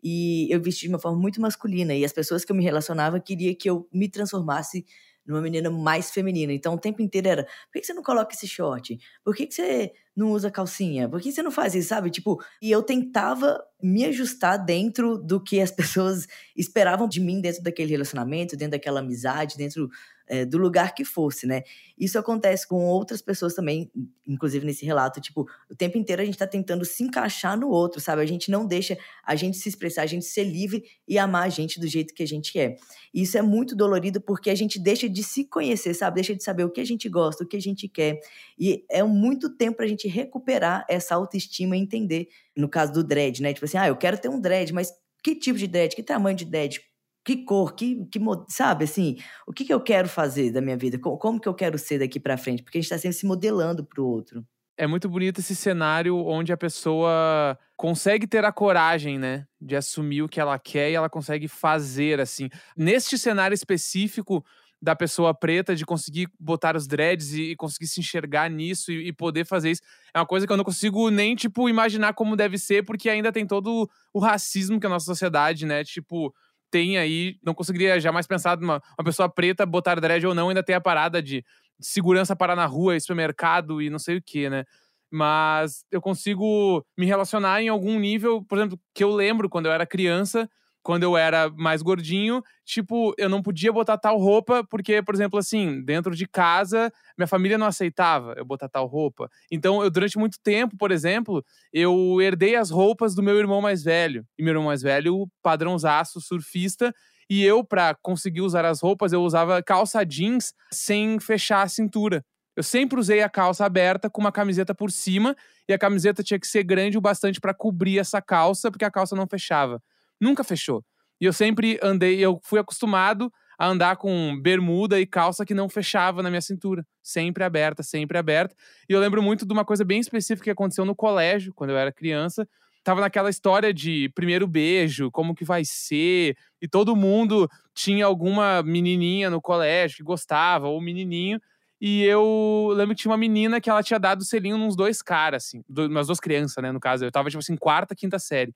e eu vesti de uma forma muito masculina e as pessoas que eu me relacionava queriam que eu me transformasse numa menina mais feminina. Então, o tempo inteiro era: por que você não coloca esse short? Por que você não usa calcinha? Por que você não faz isso, sabe? Tipo, e eu tentava me ajustar dentro do que as pessoas esperavam de mim dentro daquele relacionamento, dentro daquela amizade, dentro é, do lugar que fosse, né? Isso acontece com outras pessoas também, inclusive nesse relato, tipo, o tempo inteiro a gente tá tentando se encaixar no outro, sabe? A gente não deixa a gente se expressar, a gente ser livre e amar a gente do jeito que a gente é. E isso é muito dolorido porque a gente deixa de se conhecer, sabe? Deixa de saber o que a gente gosta, o que a gente quer. E é muito tempo pra gente recuperar essa autoestima e entender, no caso do dread, né? Tipo assim, ah, eu quero ter um dread, mas que tipo de dread? Que tamanho de dread? Que cor, que, que sabe assim, o que, que eu quero fazer da minha vida, como, como que eu quero ser daqui para frente, porque a gente está sempre se modelando para o outro. É muito bonito esse cenário onde a pessoa consegue ter a coragem, né, de assumir o que ela quer e ela consegue fazer assim. Neste cenário específico da pessoa preta de conseguir botar os dreads e, e conseguir se enxergar nisso e, e, poder fazer isso. É uma coisa que eu não consigo nem, tipo, imaginar como deve ser, porque ainda tem todo o racismo que a nossa sociedade, né, tipo, tem aí, não conseguiria jamais pensar numa uma pessoa preta botar dread ou não, ainda tem a parada de segurança parar na rua, supermercado e não sei o que, né? Mas eu consigo me relacionar em algum nível, por exemplo, que eu lembro quando eu era criança, quando eu era mais gordinho, tipo, eu não podia botar tal roupa, porque, por exemplo, assim, dentro de casa, minha família não aceitava eu botar tal roupa. Então, eu, durante muito tempo, por exemplo, eu herdei as roupas do meu irmão mais velho. E meu irmão mais velho, padrãozaço, surfista. E eu, para conseguir usar as roupas, eu usava calça jeans sem fechar a cintura. Eu sempre usei a calça aberta com uma camiseta por cima e a camiseta tinha que ser grande o bastante para cobrir essa calça, porque a calça não fechava nunca fechou. E eu sempre andei, eu fui acostumado a andar com bermuda e calça que não fechava na minha cintura, sempre aberta, sempre aberta. E eu lembro muito de uma coisa bem específica que aconteceu no colégio, quando eu era criança. Tava naquela história de primeiro beijo, como que vai ser, e todo mundo tinha alguma menininha no colégio que gostava, ou menininho. E eu lembro que tinha uma menina que ela tinha dado selinho nos dois caras, assim, umas duas crianças, né, no caso. Eu tava, tipo assim, quarta, quinta série.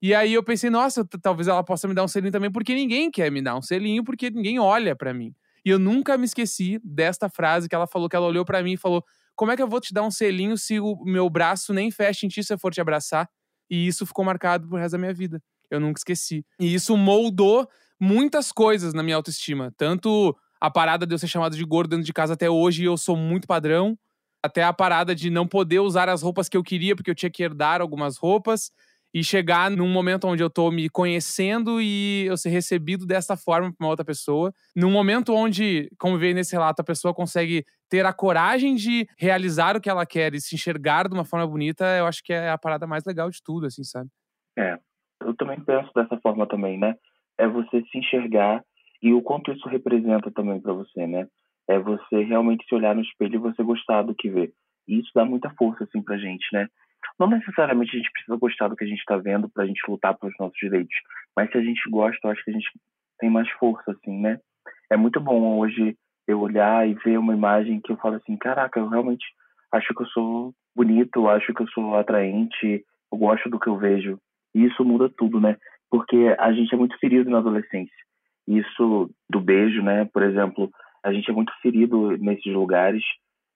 E aí eu pensei, nossa, talvez ela possa me dar um selinho também, porque ninguém quer me dar um selinho, porque ninguém olha para mim. E eu nunca me esqueci desta frase que ela falou, que ela olhou para mim e falou: Como é que eu vou te dar um selinho se o meu braço nem fecha em ti se eu for te abraçar? E isso ficou marcado pro resto da minha vida. Eu nunca esqueci. E isso moldou muitas coisas na minha autoestima. Tanto a parada de eu ser chamado de gordo dentro de casa até hoje, eu sou muito padrão, até a parada de não poder usar as roupas que eu queria, porque eu tinha que herdar algumas roupas e chegar num momento onde eu tô me conhecendo e eu ser recebido dessa forma por uma outra pessoa. Num momento onde, como veio nesse relato, a pessoa consegue ter a coragem de realizar o que ela quer e se enxergar de uma forma bonita, eu acho que é a parada mais legal de tudo, assim, sabe? É. Eu também penso dessa forma também, né? É você se enxergar e o quanto isso representa também para você, né? É você realmente se olhar no espelho e você gostar do que vê. E isso dá muita força, assim, pra gente, né? Não necessariamente a gente precisa gostar do que a gente está vendo para a gente lutar pelos nossos direitos, mas se a gente gosta, eu acho que a gente tem mais força, assim, né? É muito bom hoje eu olhar e ver uma imagem que eu falo assim, caraca, eu realmente acho que eu sou bonito, acho que eu sou atraente, eu gosto do que eu vejo. E isso muda tudo, né? Porque a gente é muito ferido na adolescência. Isso do beijo, né? Por exemplo, a gente é muito ferido nesses lugares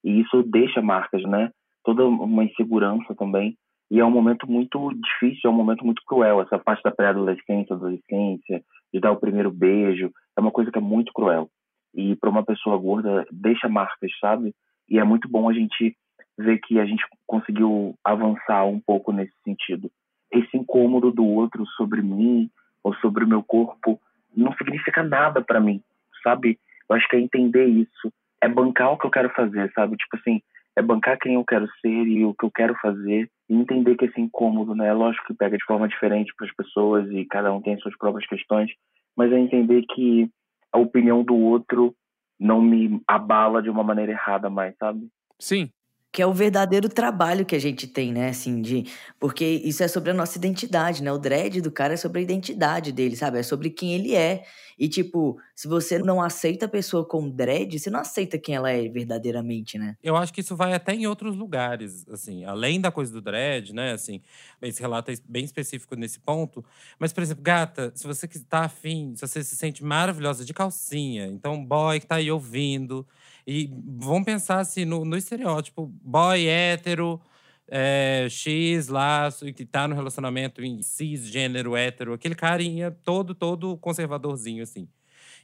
e isso deixa marcas, né? Toda uma insegurança também. E é um momento muito difícil, é um momento muito cruel. Essa parte da pré-adolescência, adolescência, de dar o primeiro beijo, é uma coisa que é muito cruel. E para uma pessoa gorda, deixa marcas, sabe? E é muito bom a gente ver que a gente conseguiu avançar um pouco nesse sentido. Esse incômodo do outro sobre mim ou sobre o meu corpo não significa nada para mim, sabe? Eu acho que é entender isso, é bancar o que eu quero fazer, sabe? Tipo assim, é bancar quem eu quero ser e o que eu quero fazer e entender que esse incômodo, né, é lógico que pega de forma diferente para as pessoas e cada um tem suas próprias questões, mas é entender que a opinião do outro não me abala de uma maneira errada mais, sabe? Sim. Que é o verdadeiro trabalho que a gente tem, né? Assim, de. Porque isso é sobre a nossa identidade, né? O dread do cara é sobre a identidade dele, sabe? É sobre quem ele é. E, tipo, se você não aceita a pessoa com dread, você não aceita quem ela é verdadeiramente, né? Eu acho que isso vai até em outros lugares, assim, além da coisa do dread, né? Assim, esse relato é bem específico nesse ponto. Mas, por exemplo, gata, se você tá afim, se você se sente maravilhosa de calcinha, então, boy que tá aí ouvindo e vamos pensar assim no, no estereótipo: boy hétero, é, X lá, que tá no relacionamento em cisgênero hétero, aquele carinha todo, todo conservadorzinho, assim.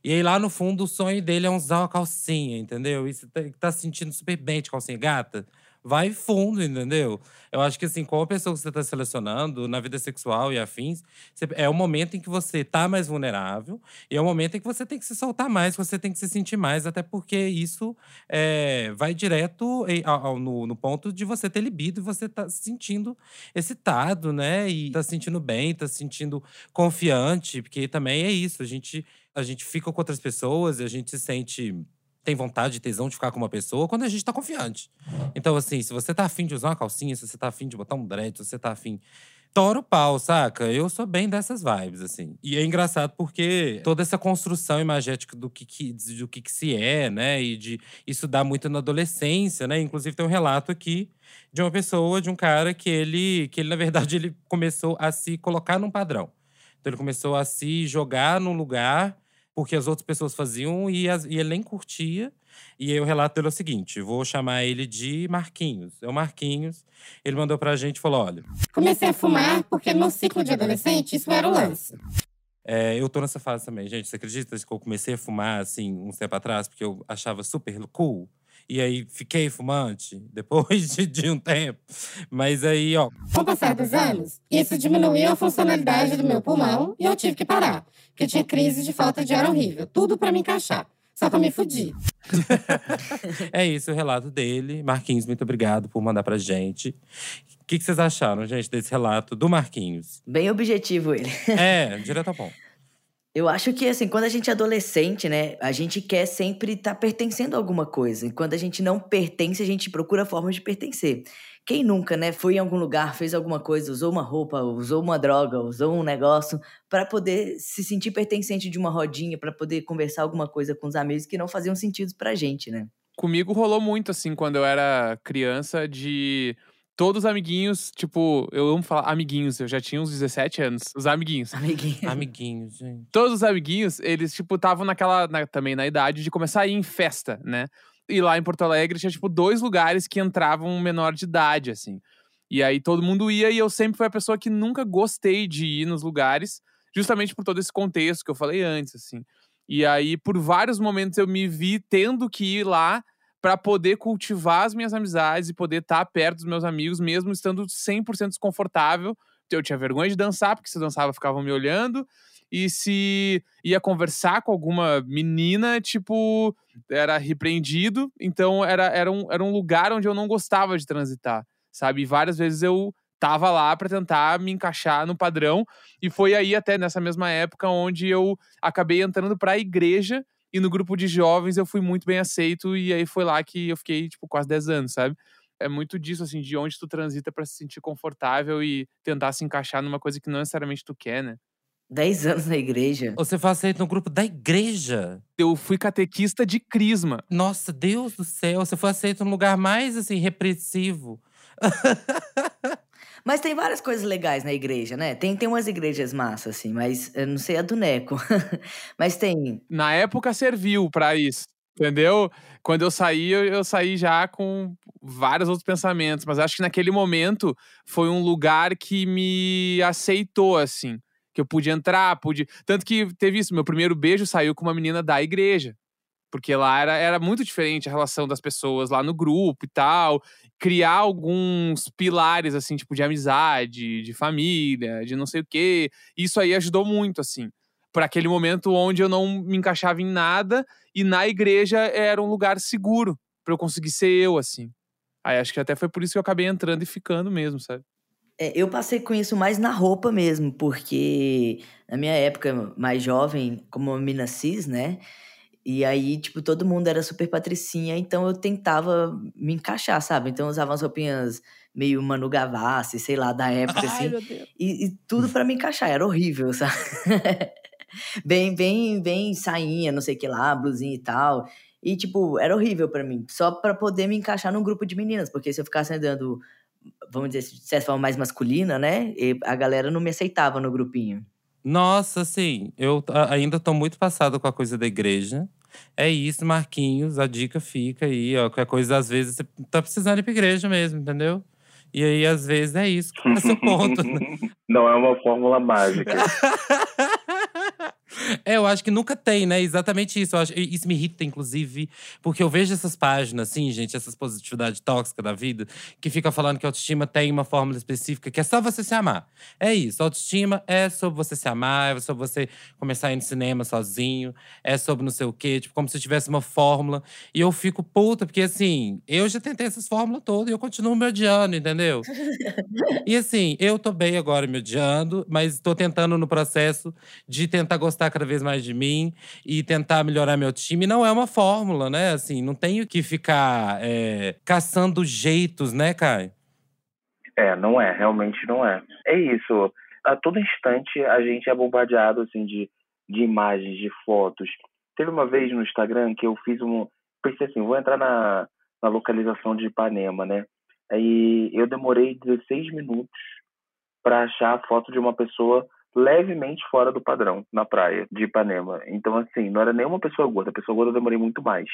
E aí, lá no fundo, o sonho dele é usar uma calcinha, entendeu? E você tá, tá se sentindo super bem de calcinha gata vai fundo, entendeu? Eu acho que assim, com a pessoa que você está selecionando na vida sexual e afins, é o momento em que você tá mais vulnerável e é o momento em que você tem que se soltar mais, você tem que se sentir mais, até porque isso é, vai direto no, no, ponto de você ter libido e você tá se sentindo excitado, né? E tá se sentindo bem, tá se sentindo confiante, porque também é isso, a gente, a gente fica com outras pessoas e a gente se sente tem vontade, tesão de ficar com uma pessoa quando a gente tá confiante. Então, assim, se você tá afim de usar uma calcinha, se você tá afim de botar um dread, se você tá afim. Tora o pau, saca? Eu sou bem dessas vibes, assim. E é engraçado porque toda essa construção imagética do que, que do que, que se é, né? E de isso dá muito na adolescência, né? Inclusive, tem um relato aqui de uma pessoa, de um cara que ele, que ele na verdade, ele começou a se colocar num padrão. Então, ele começou a se jogar num lugar porque as outras pessoas faziam e, as, e ele nem curtia. E aí o relato dele é o seguinte: vou chamar ele de Marquinhos. É o Marquinhos. Ele mandou pra gente e falou: olha. Comecei a fumar porque no ciclo de adolescente isso era o lance. É, eu tô nessa fase também, gente. Você acredita que eu comecei a fumar assim uns tempo atrás, porque eu achava super cool? E aí fiquei fumante depois de, de, um tempo. Mas aí, ó. Com o passar dos anos, isso diminuiu a funcionalidade do meu pulmão e eu tive que parar. Porque tinha crise de falta de ar horrível. Tudo para me encaixar. Só pra me fudir. é isso o relato dele. Marquinhos, muito obrigado por mandar pra gente. O que, que vocês acharam, gente, desse relato do Marquinhos? Bem objetivo ele. é, direto ao ponto. Eu acho que, assim, quando a gente é adolescente, né, a gente quer sempre estar tá pertencendo a alguma coisa. E quando a gente não pertence, a gente procura formas de pertencer. Quem nunca, né, foi em algum lugar, fez alguma coisa, usou uma roupa, usou uma droga, usou um negócio para poder se sentir pertencente de uma rodinha, para poder conversar alguma coisa com os amigos que não faziam sentido pra gente, né? Comigo rolou muito, assim, quando eu era criança, de todos os amiguinhos, tipo, eu amo falar amiguinhos, eu já tinha uns 17 anos. Os amiguinhos. Amiguinhos. amiguinhos, gente. Todos os amiguinhos, eles, tipo, estavam naquela, na, também na idade de começar a ir em festa, né? E lá em Porto Alegre tinha, tipo, dois lugares que entravam menor de idade, assim. E aí todo mundo ia e eu sempre fui a pessoa que nunca gostei de ir nos lugares, justamente por todo esse contexto que eu falei antes, assim. E aí, por vários momentos, eu me vi tendo que ir lá para poder cultivar as minhas amizades e poder estar tá perto dos meus amigos, mesmo estando 100% desconfortável. Eu tinha vergonha de dançar, porque se dançava ficavam me olhando. E se ia conversar com alguma menina, tipo, era repreendido. Então era, era, um, era um lugar onde eu não gostava de transitar, sabe? E várias vezes eu tava lá para tentar me encaixar no padrão. E foi aí, até nessa mesma época, onde eu acabei entrando para a igreja e no grupo de jovens eu fui muito bem aceito e aí foi lá que eu fiquei, tipo, quase 10 anos, sabe? É muito disso, assim, de onde tu transita para se sentir confortável e tentar se encaixar numa coisa que não necessariamente tu quer, né? 10 anos na igreja. Você foi aceito no grupo da igreja? Eu fui catequista de crisma. Nossa, Deus do céu. Você foi aceito no lugar mais, assim, repressivo. Mas tem várias coisas legais na igreja, né? Tem, tem umas igrejas massas, assim, mas eu não sei a do Neco. mas tem. Na época serviu para isso. Entendeu? Quando eu saí, eu, eu, saí já com vários outros pensamentos, mas acho que naquele momento foi um lugar que me aceitou, assim. Que eu pude entrar, pude. Tanto que teve isso, meu primeiro beijo saiu com uma menina da igreja. Porque lá era, era muito diferente a relação das pessoas lá no grupo e tal criar alguns pilares, assim, tipo, de amizade, de família, de não sei o quê. Isso aí ajudou muito, assim, para aquele momento onde eu não me encaixava em nada e na igreja era um lugar seguro para eu conseguir ser eu, assim. Aí acho que até foi por isso que eu acabei entrando e ficando mesmo, sabe? É, eu passei com isso mais na roupa mesmo, porque na minha época mais jovem, como uma mina cis, né? E aí, tipo, todo mundo era super patricinha, então eu tentava me encaixar, sabe? Então eu usava umas roupinhas meio Manu Gavassi, sei lá, da época, assim. Ai, meu Deus. E, e tudo pra me encaixar, era horrível, sabe? bem, bem, bem sainha, não sei o que lá, blusinha e tal. E, tipo, era horrível pra mim, só pra poder me encaixar num grupo de meninas, porque se eu ficasse andando, vamos dizer, de certa forma mais masculina, né? e a galera não me aceitava no grupinho. Nossa, assim, eu ainda tô muito passado com a coisa da igreja. É isso, Marquinhos, a dica fica aí, ó. Qualquer coisa, às vezes, você tá precisando ir pra igreja mesmo, entendeu? E aí, às vezes, é isso. Qual é o ponto? né? Não é uma fórmula mágica. É, eu acho que nunca tem, né? Exatamente isso. Acho, isso me irrita, inclusive, porque eu vejo essas páginas, assim, gente, essas positividade tóxica da vida, que fica falando que autoestima tem uma fórmula específica, que é só você se amar. É isso. Autoestima é sobre você se amar, é sobre você começar a ir no cinema sozinho, é sobre não sei o quê, tipo, como se tivesse uma fórmula. E eu fico puta, porque assim, eu já tentei essas fórmulas todas e eu continuo me odiando, entendeu? E assim, eu tô bem agora me odiando, mas tô tentando no processo de tentar gostar cada vez mais de mim e tentar melhorar meu time. Não é uma fórmula, né? Assim, não tenho que ficar é, caçando jeitos, né, Kai? É, não é, realmente não é. É isso. A todo instante a gente é bombardeado assim de, de imagens, de fotos. Teve uma vez no Instagram que eu fiz um. Pensei assim, vou entrar na, na localização de Ipanema, né? Aí eu demorei 16 minutos para achar a foto de uma pessoa levemente fora do padrão na praia de Ipanema. Então, assim, não era nenhuma pessoa gorda. A pessoa gorda eu demorei muito mais.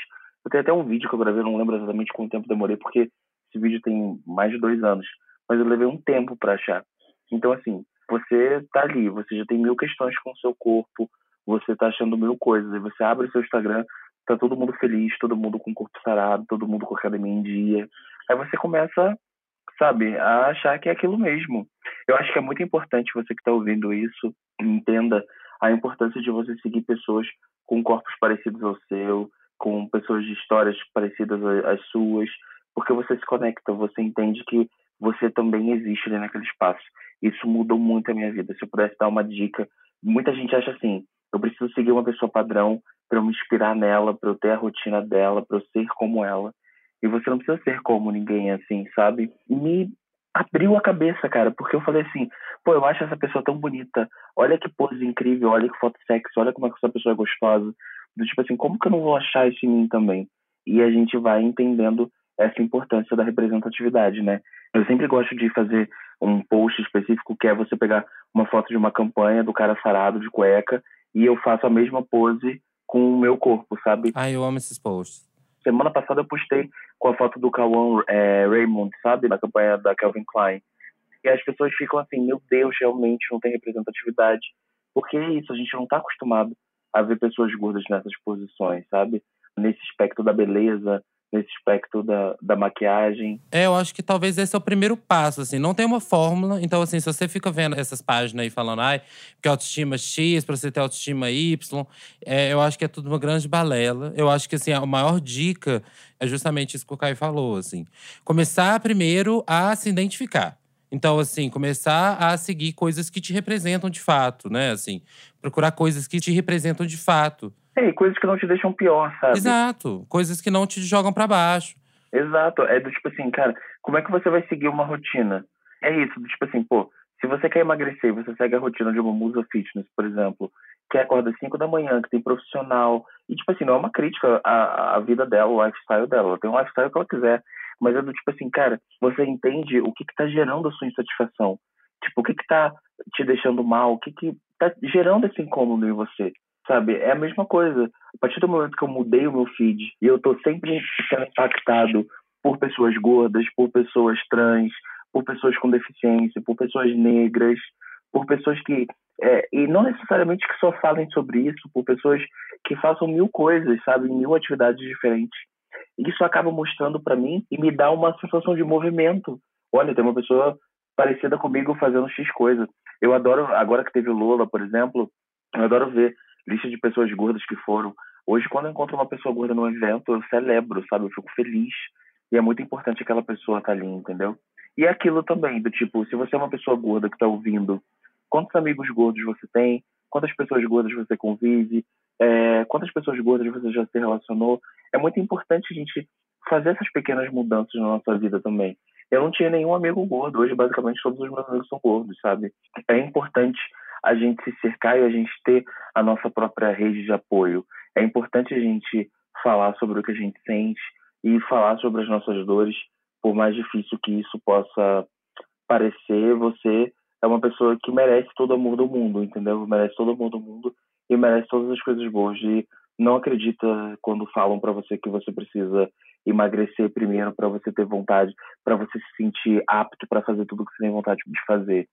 Eu tenho até um vídeo que eu gravei, não lembro exatamente quanto tempo demorei, porque esse vídeo tem mais de dois anos. Mas eu levei um tempo para achar. Então, assim, você tá ali, você já tem mil questões com o seu corpo, você tá achando mil coisas. E você abre o seu Instagram, tá todo mundo feliz, todo mundo com o corpo sarado, todo mundo com a academia em dia. Aí você começa, sabe, a achar que é aquilo mesmo. Eu acho que é muito importante você que está ouvindo isso entenda a importância de você seguir pessoas com corpos parecidos ao seu, com pessoas de histórias parecidas às suas, porque você se conecta, você entende que você também existe ali naquele espaço. Isso mudou muito a minha vida. Se eu pudesse dar uma dica, muita gente acha assim: eu preciso seguir uma pessoa padrão para me inspirar nela, para eu ter a rotina dela, para eu ser como ela. E você não precisa ser como ninguém assim, sabe? Me abriu a cabeça, cara, porque eu falei assim, pô, eu acho essa pessoa tão bonita. Olha que pose incrível, olha que foto sexy, olha como é que essa pessoa é gostosa. Do tipo assim, como que eu não vou achar isso em mim também? E a gente vai entendendo essa importância da representatividade, né? Eu sempre gosto de fazer um post específico que é você pegar uma foto de uma campanha do cara sarado de cueca e eu faço a mesma pose com o meu corpo, sabe? Ai, eu amo esses posts. Semana passada eu postei com a foto do Kawan é, Raymond, sabe? Na campanha da Calvin Klein. E as pessoas ficam assim, meu Deus, realmente não tem representatividade. Porque é isso, a gente não está acostumado a ver pessoas gordas nessas posições, sabe? Nesse aspecto da beleza, nesse aspecto da, da maquiagem. É, eu acho que talvez esse é o primeiro passo, assim. Não tem uma fórmula. Então, assim, se você fica vendo essas páginas aí falando, ai, porque autoestima X, pra você ter autoestima Y, é, eu acho que é tudo uma grande balela. Eu acho que, assim, a maior dica é justamente isso que o Caio falou, assim. Começar primeiro a se identificar. Então, assim, começar a seguir coisas que te representam de fato, né? Assim, procurar coisas que te representam de fato. É, e coisas que não te deixam pior, sabe? Exato. Coisas que não te jogam pra baixo. Exato. É do tipo assim, cara, como é que você vai seguir uma rotina? É isso, do tipo assim, pô, se você quer emagrecer você segue a rotina de uma musa fitness, por exemplo, que acorda às 5 da manhã, que tem profissional, e tipo assim, não é uma crítica à, à vida dela, o lifestyle dela, ela tem um lifestyle que ela quiser, mas é do tipo assim, cara, você entende o que que tá gerando a sua insatisfação? Tipo, o que que tá te deixando mal? O que que tá gerando esse incômodo em você? Sabe? É a mesma coisa. A partir do momento que eu mudei o meu feed e eu tô sempre sendo impactado por pessoas gordas, por pessoas trans, por pessoas com deficiência, por pessoas negras, por pessoas que. É, e não necessariamente que só falem sobre isso, por pessoas que façam mil coisas, sabe? Mil atividades diferentes. Isso acaba mostrando para mim e me dá uma sensação de movimento. Olha, tem uma pessoa parecida comigo fazendo X coisa. Eu adoro, agora que teve Lola, por exemplo, eu adoro ver lista de pessoas gordas que foram. Hoje, quando eu encontro uma pessoa gorda no evento, eu celebro, sabe? Eu fico feliz. E é muito importante aquela pessoa estar ali, entendeu? E é aquilo também, do tipo, se você é uma pessoa gorda que está ouvindo, quantos amigos gordos você tem? Quantas pessoas gordas você convive? é, quantas pessoas gordas você já se relacionou. É muito importante a gente fazer essas pequenas mudanças na nossa vida também. Eu não tinha nenhum amigo gordo. Hoje, basicamente, todos os meus amigos são gordos, sabe? É importante a gente se cercar e a gente ter a nossa própria rede de apoio. É importante a gente falar sobre o que a gente sente e falar sobre as nossas dores, por mais difícil que isso possa parecer. Você é uma pessoa que merece todo o amor do mundo, entendeu? Merece todo o amor do mundo e merece todas as coisas boas. E não acredita quando falam para você que você precisa emagrecer primeiro para você ter vontade, para você se sentir apto para fazer tudo que você tem vontade de fazer.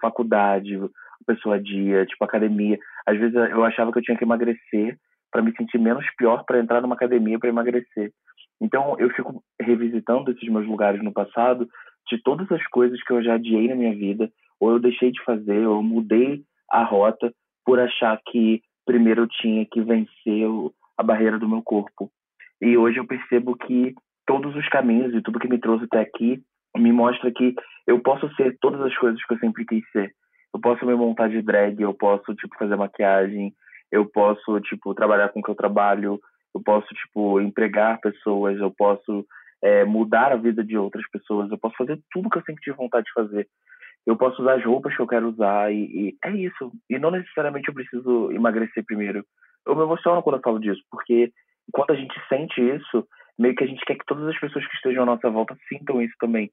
Faculdade, pessoa dia, tipo academia. Às vezes eu achava que eu tinha que emagrecer para me sentir menos pior para entrar numa academia para emagrecer. Então eu fico revisitando esses meus lugares no passado de todas as coisas que eu já adiei na minha vida, ou eu deixei de fazer, ou eu mudei a rota por achar que primeiro eu tinha que vencer a barreira do meu corpo. E hoje eu percebo que todos os caminhos e tudo que me trouxe até aqui me mostra que eu posso ser todas as coisas que eu sempre quis ser. Eu posso me montar de drag, eu posso tipo fazer maquiagem, eu posso tipo trabalhar com o que eu trabalho, eu posso tipo empregar pessoas, eu posso é, mudar a vida de outras pessoas, eu posso fazer tudo que eu sempre tive vontade de fazer. Eu posso usar as roupas que eu quero usar e, e é isso. E não necessariamente eu preciso emagrecer primeiro. Eu me emociono quando eu falo disso, porque quando a gente sente isso, meio que a gente quer que todas as pessoas que estejam à nossa volta sintam isso também.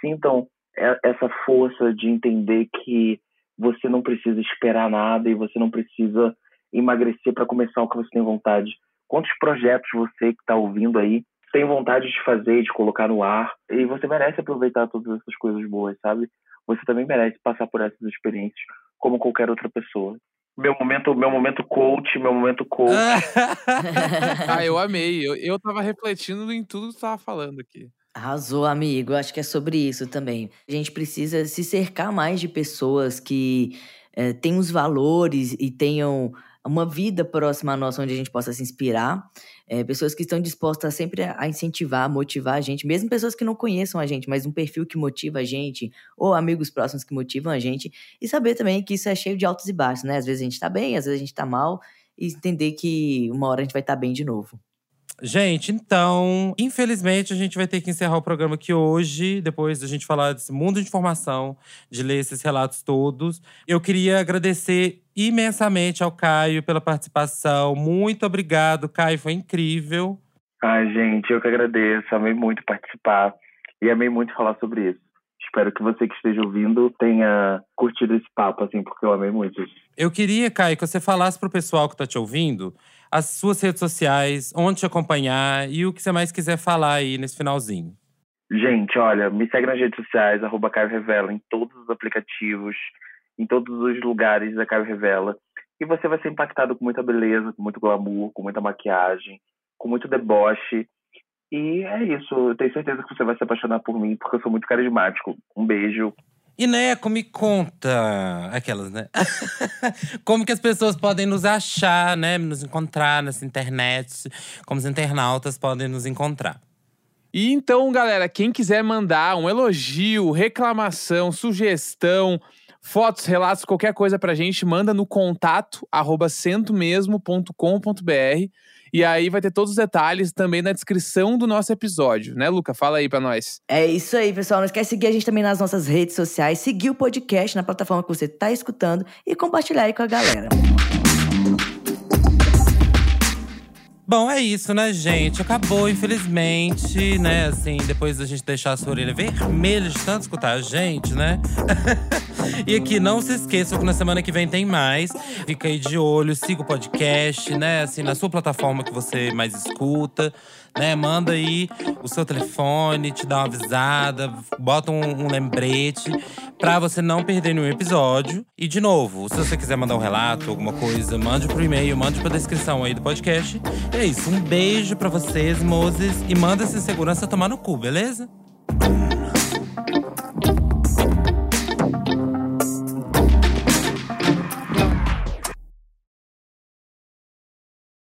Sintam essa força de entender que você não precisa esperar nada e você não precisa emagrecer para começar o que você tem vontade. Quantos projetos você que está ouvindo aí tem vontade de fazer, de colocar no ar? E você merece aproveitar todas essas coisas boas, sabe? Você também merece passar por essas experiências como qualquer outra pessoa meu momento, meu momento coach, meu momento coach. ah, eu amei. Eu, eu tava refletindo em tudo que você tava falando aqui. Arrasou, amigo. Acho que é sobre isso também. A gente precisa se cercar mais de pessoas que é, tenham os valores e tenham uma vida próxima à nossa, onde a gente possa se inspirar. É, pessoas que estão dispostas sempre a incentivar, motivar a gente, mesmo pessoas que não conheçam a gente, mas um perfil que motiva a gente, ou amigos próximos que motivam a gente, e saber também que isso é cheio de altos e baixos, né? Às vezes a gente tá bem, às vezes a gente tá mal, e entender que uma hora a gente vai estar tá bem de novo. Gente, então, infelizmente a gente vai ter que encerrar o programa aqui hoje, depois da gente falar desse mundo de informação, de ler esses relatos todos. Eu queria agradecer imensamente ao Caio pela participação. Muito obrigado, Caio, foi incrível. Ai, gente, eu que agradeço. Amei muito participar e amei muito falar sobre isso. Espero que você que esteja ouvindo tenha curtido esse papo, assim, porque eu amei muito. Eu queria, Caio, que você falasse pro pessoal que tá te ouvindo as suas redes sociais, onde te acompanhar e o que você mais quiser falar aí nesse finalzinho. Gente, olha, me segue nas redes sociais, arroba Caio Revela, em todos os aplicativos, em todos os lugares da Caio Revela. E você vai ser impactado com muita beleza, com muito glamour, com muita maquiagem, com muito deboche. E é isso, eu tenho certeza que você vai se apaixonar por mim, porque eu sou muito carismático. Um beijo. E Neco, me conta. Aquelas, né? como que as pessoas podem nos achar, né? Nos encontrar nessa internet. Como os internautas podem nos encontrar. E então, galera, quem quiser mandar um elogio, reclamação, sugestão, fotos, relatos, qualquer coisa pra gente, manda no contato arroba centomesmo.com.br e aí vai ter todos os detalhes também na descrição do nosso episódio, né, Luca? Fala aí pra nós. É isso aí, pessoal. Não esquece de seguir a gente também nas nossas redes sociais, seguir o podcast na plataforma que você tá escutando e compartilhar aí com a galera. Bom, é isso, né, gente? Acabou, infelizmente, né? Assim, depois da gente deixar a sua orelha vermelha de tanto escutar a gente, né? e aqui, não se esqueçam que na semana que vem tem mais. Fica aí de olho, siga o podcast, né? Assim, na sua plataforma que você mais escuta né? Manda aí o seu telefone, te dá uma avisada, bota um, um lembrete para você não perder nenhum episódio. E de novo, se você quiser mandar um relato, alguma coisa, mande pro e-mail, mande pra descrição aí do podcast. E é isso, um beijo para vocês, Moses, e manda essa segurança tomar no cu, beleza?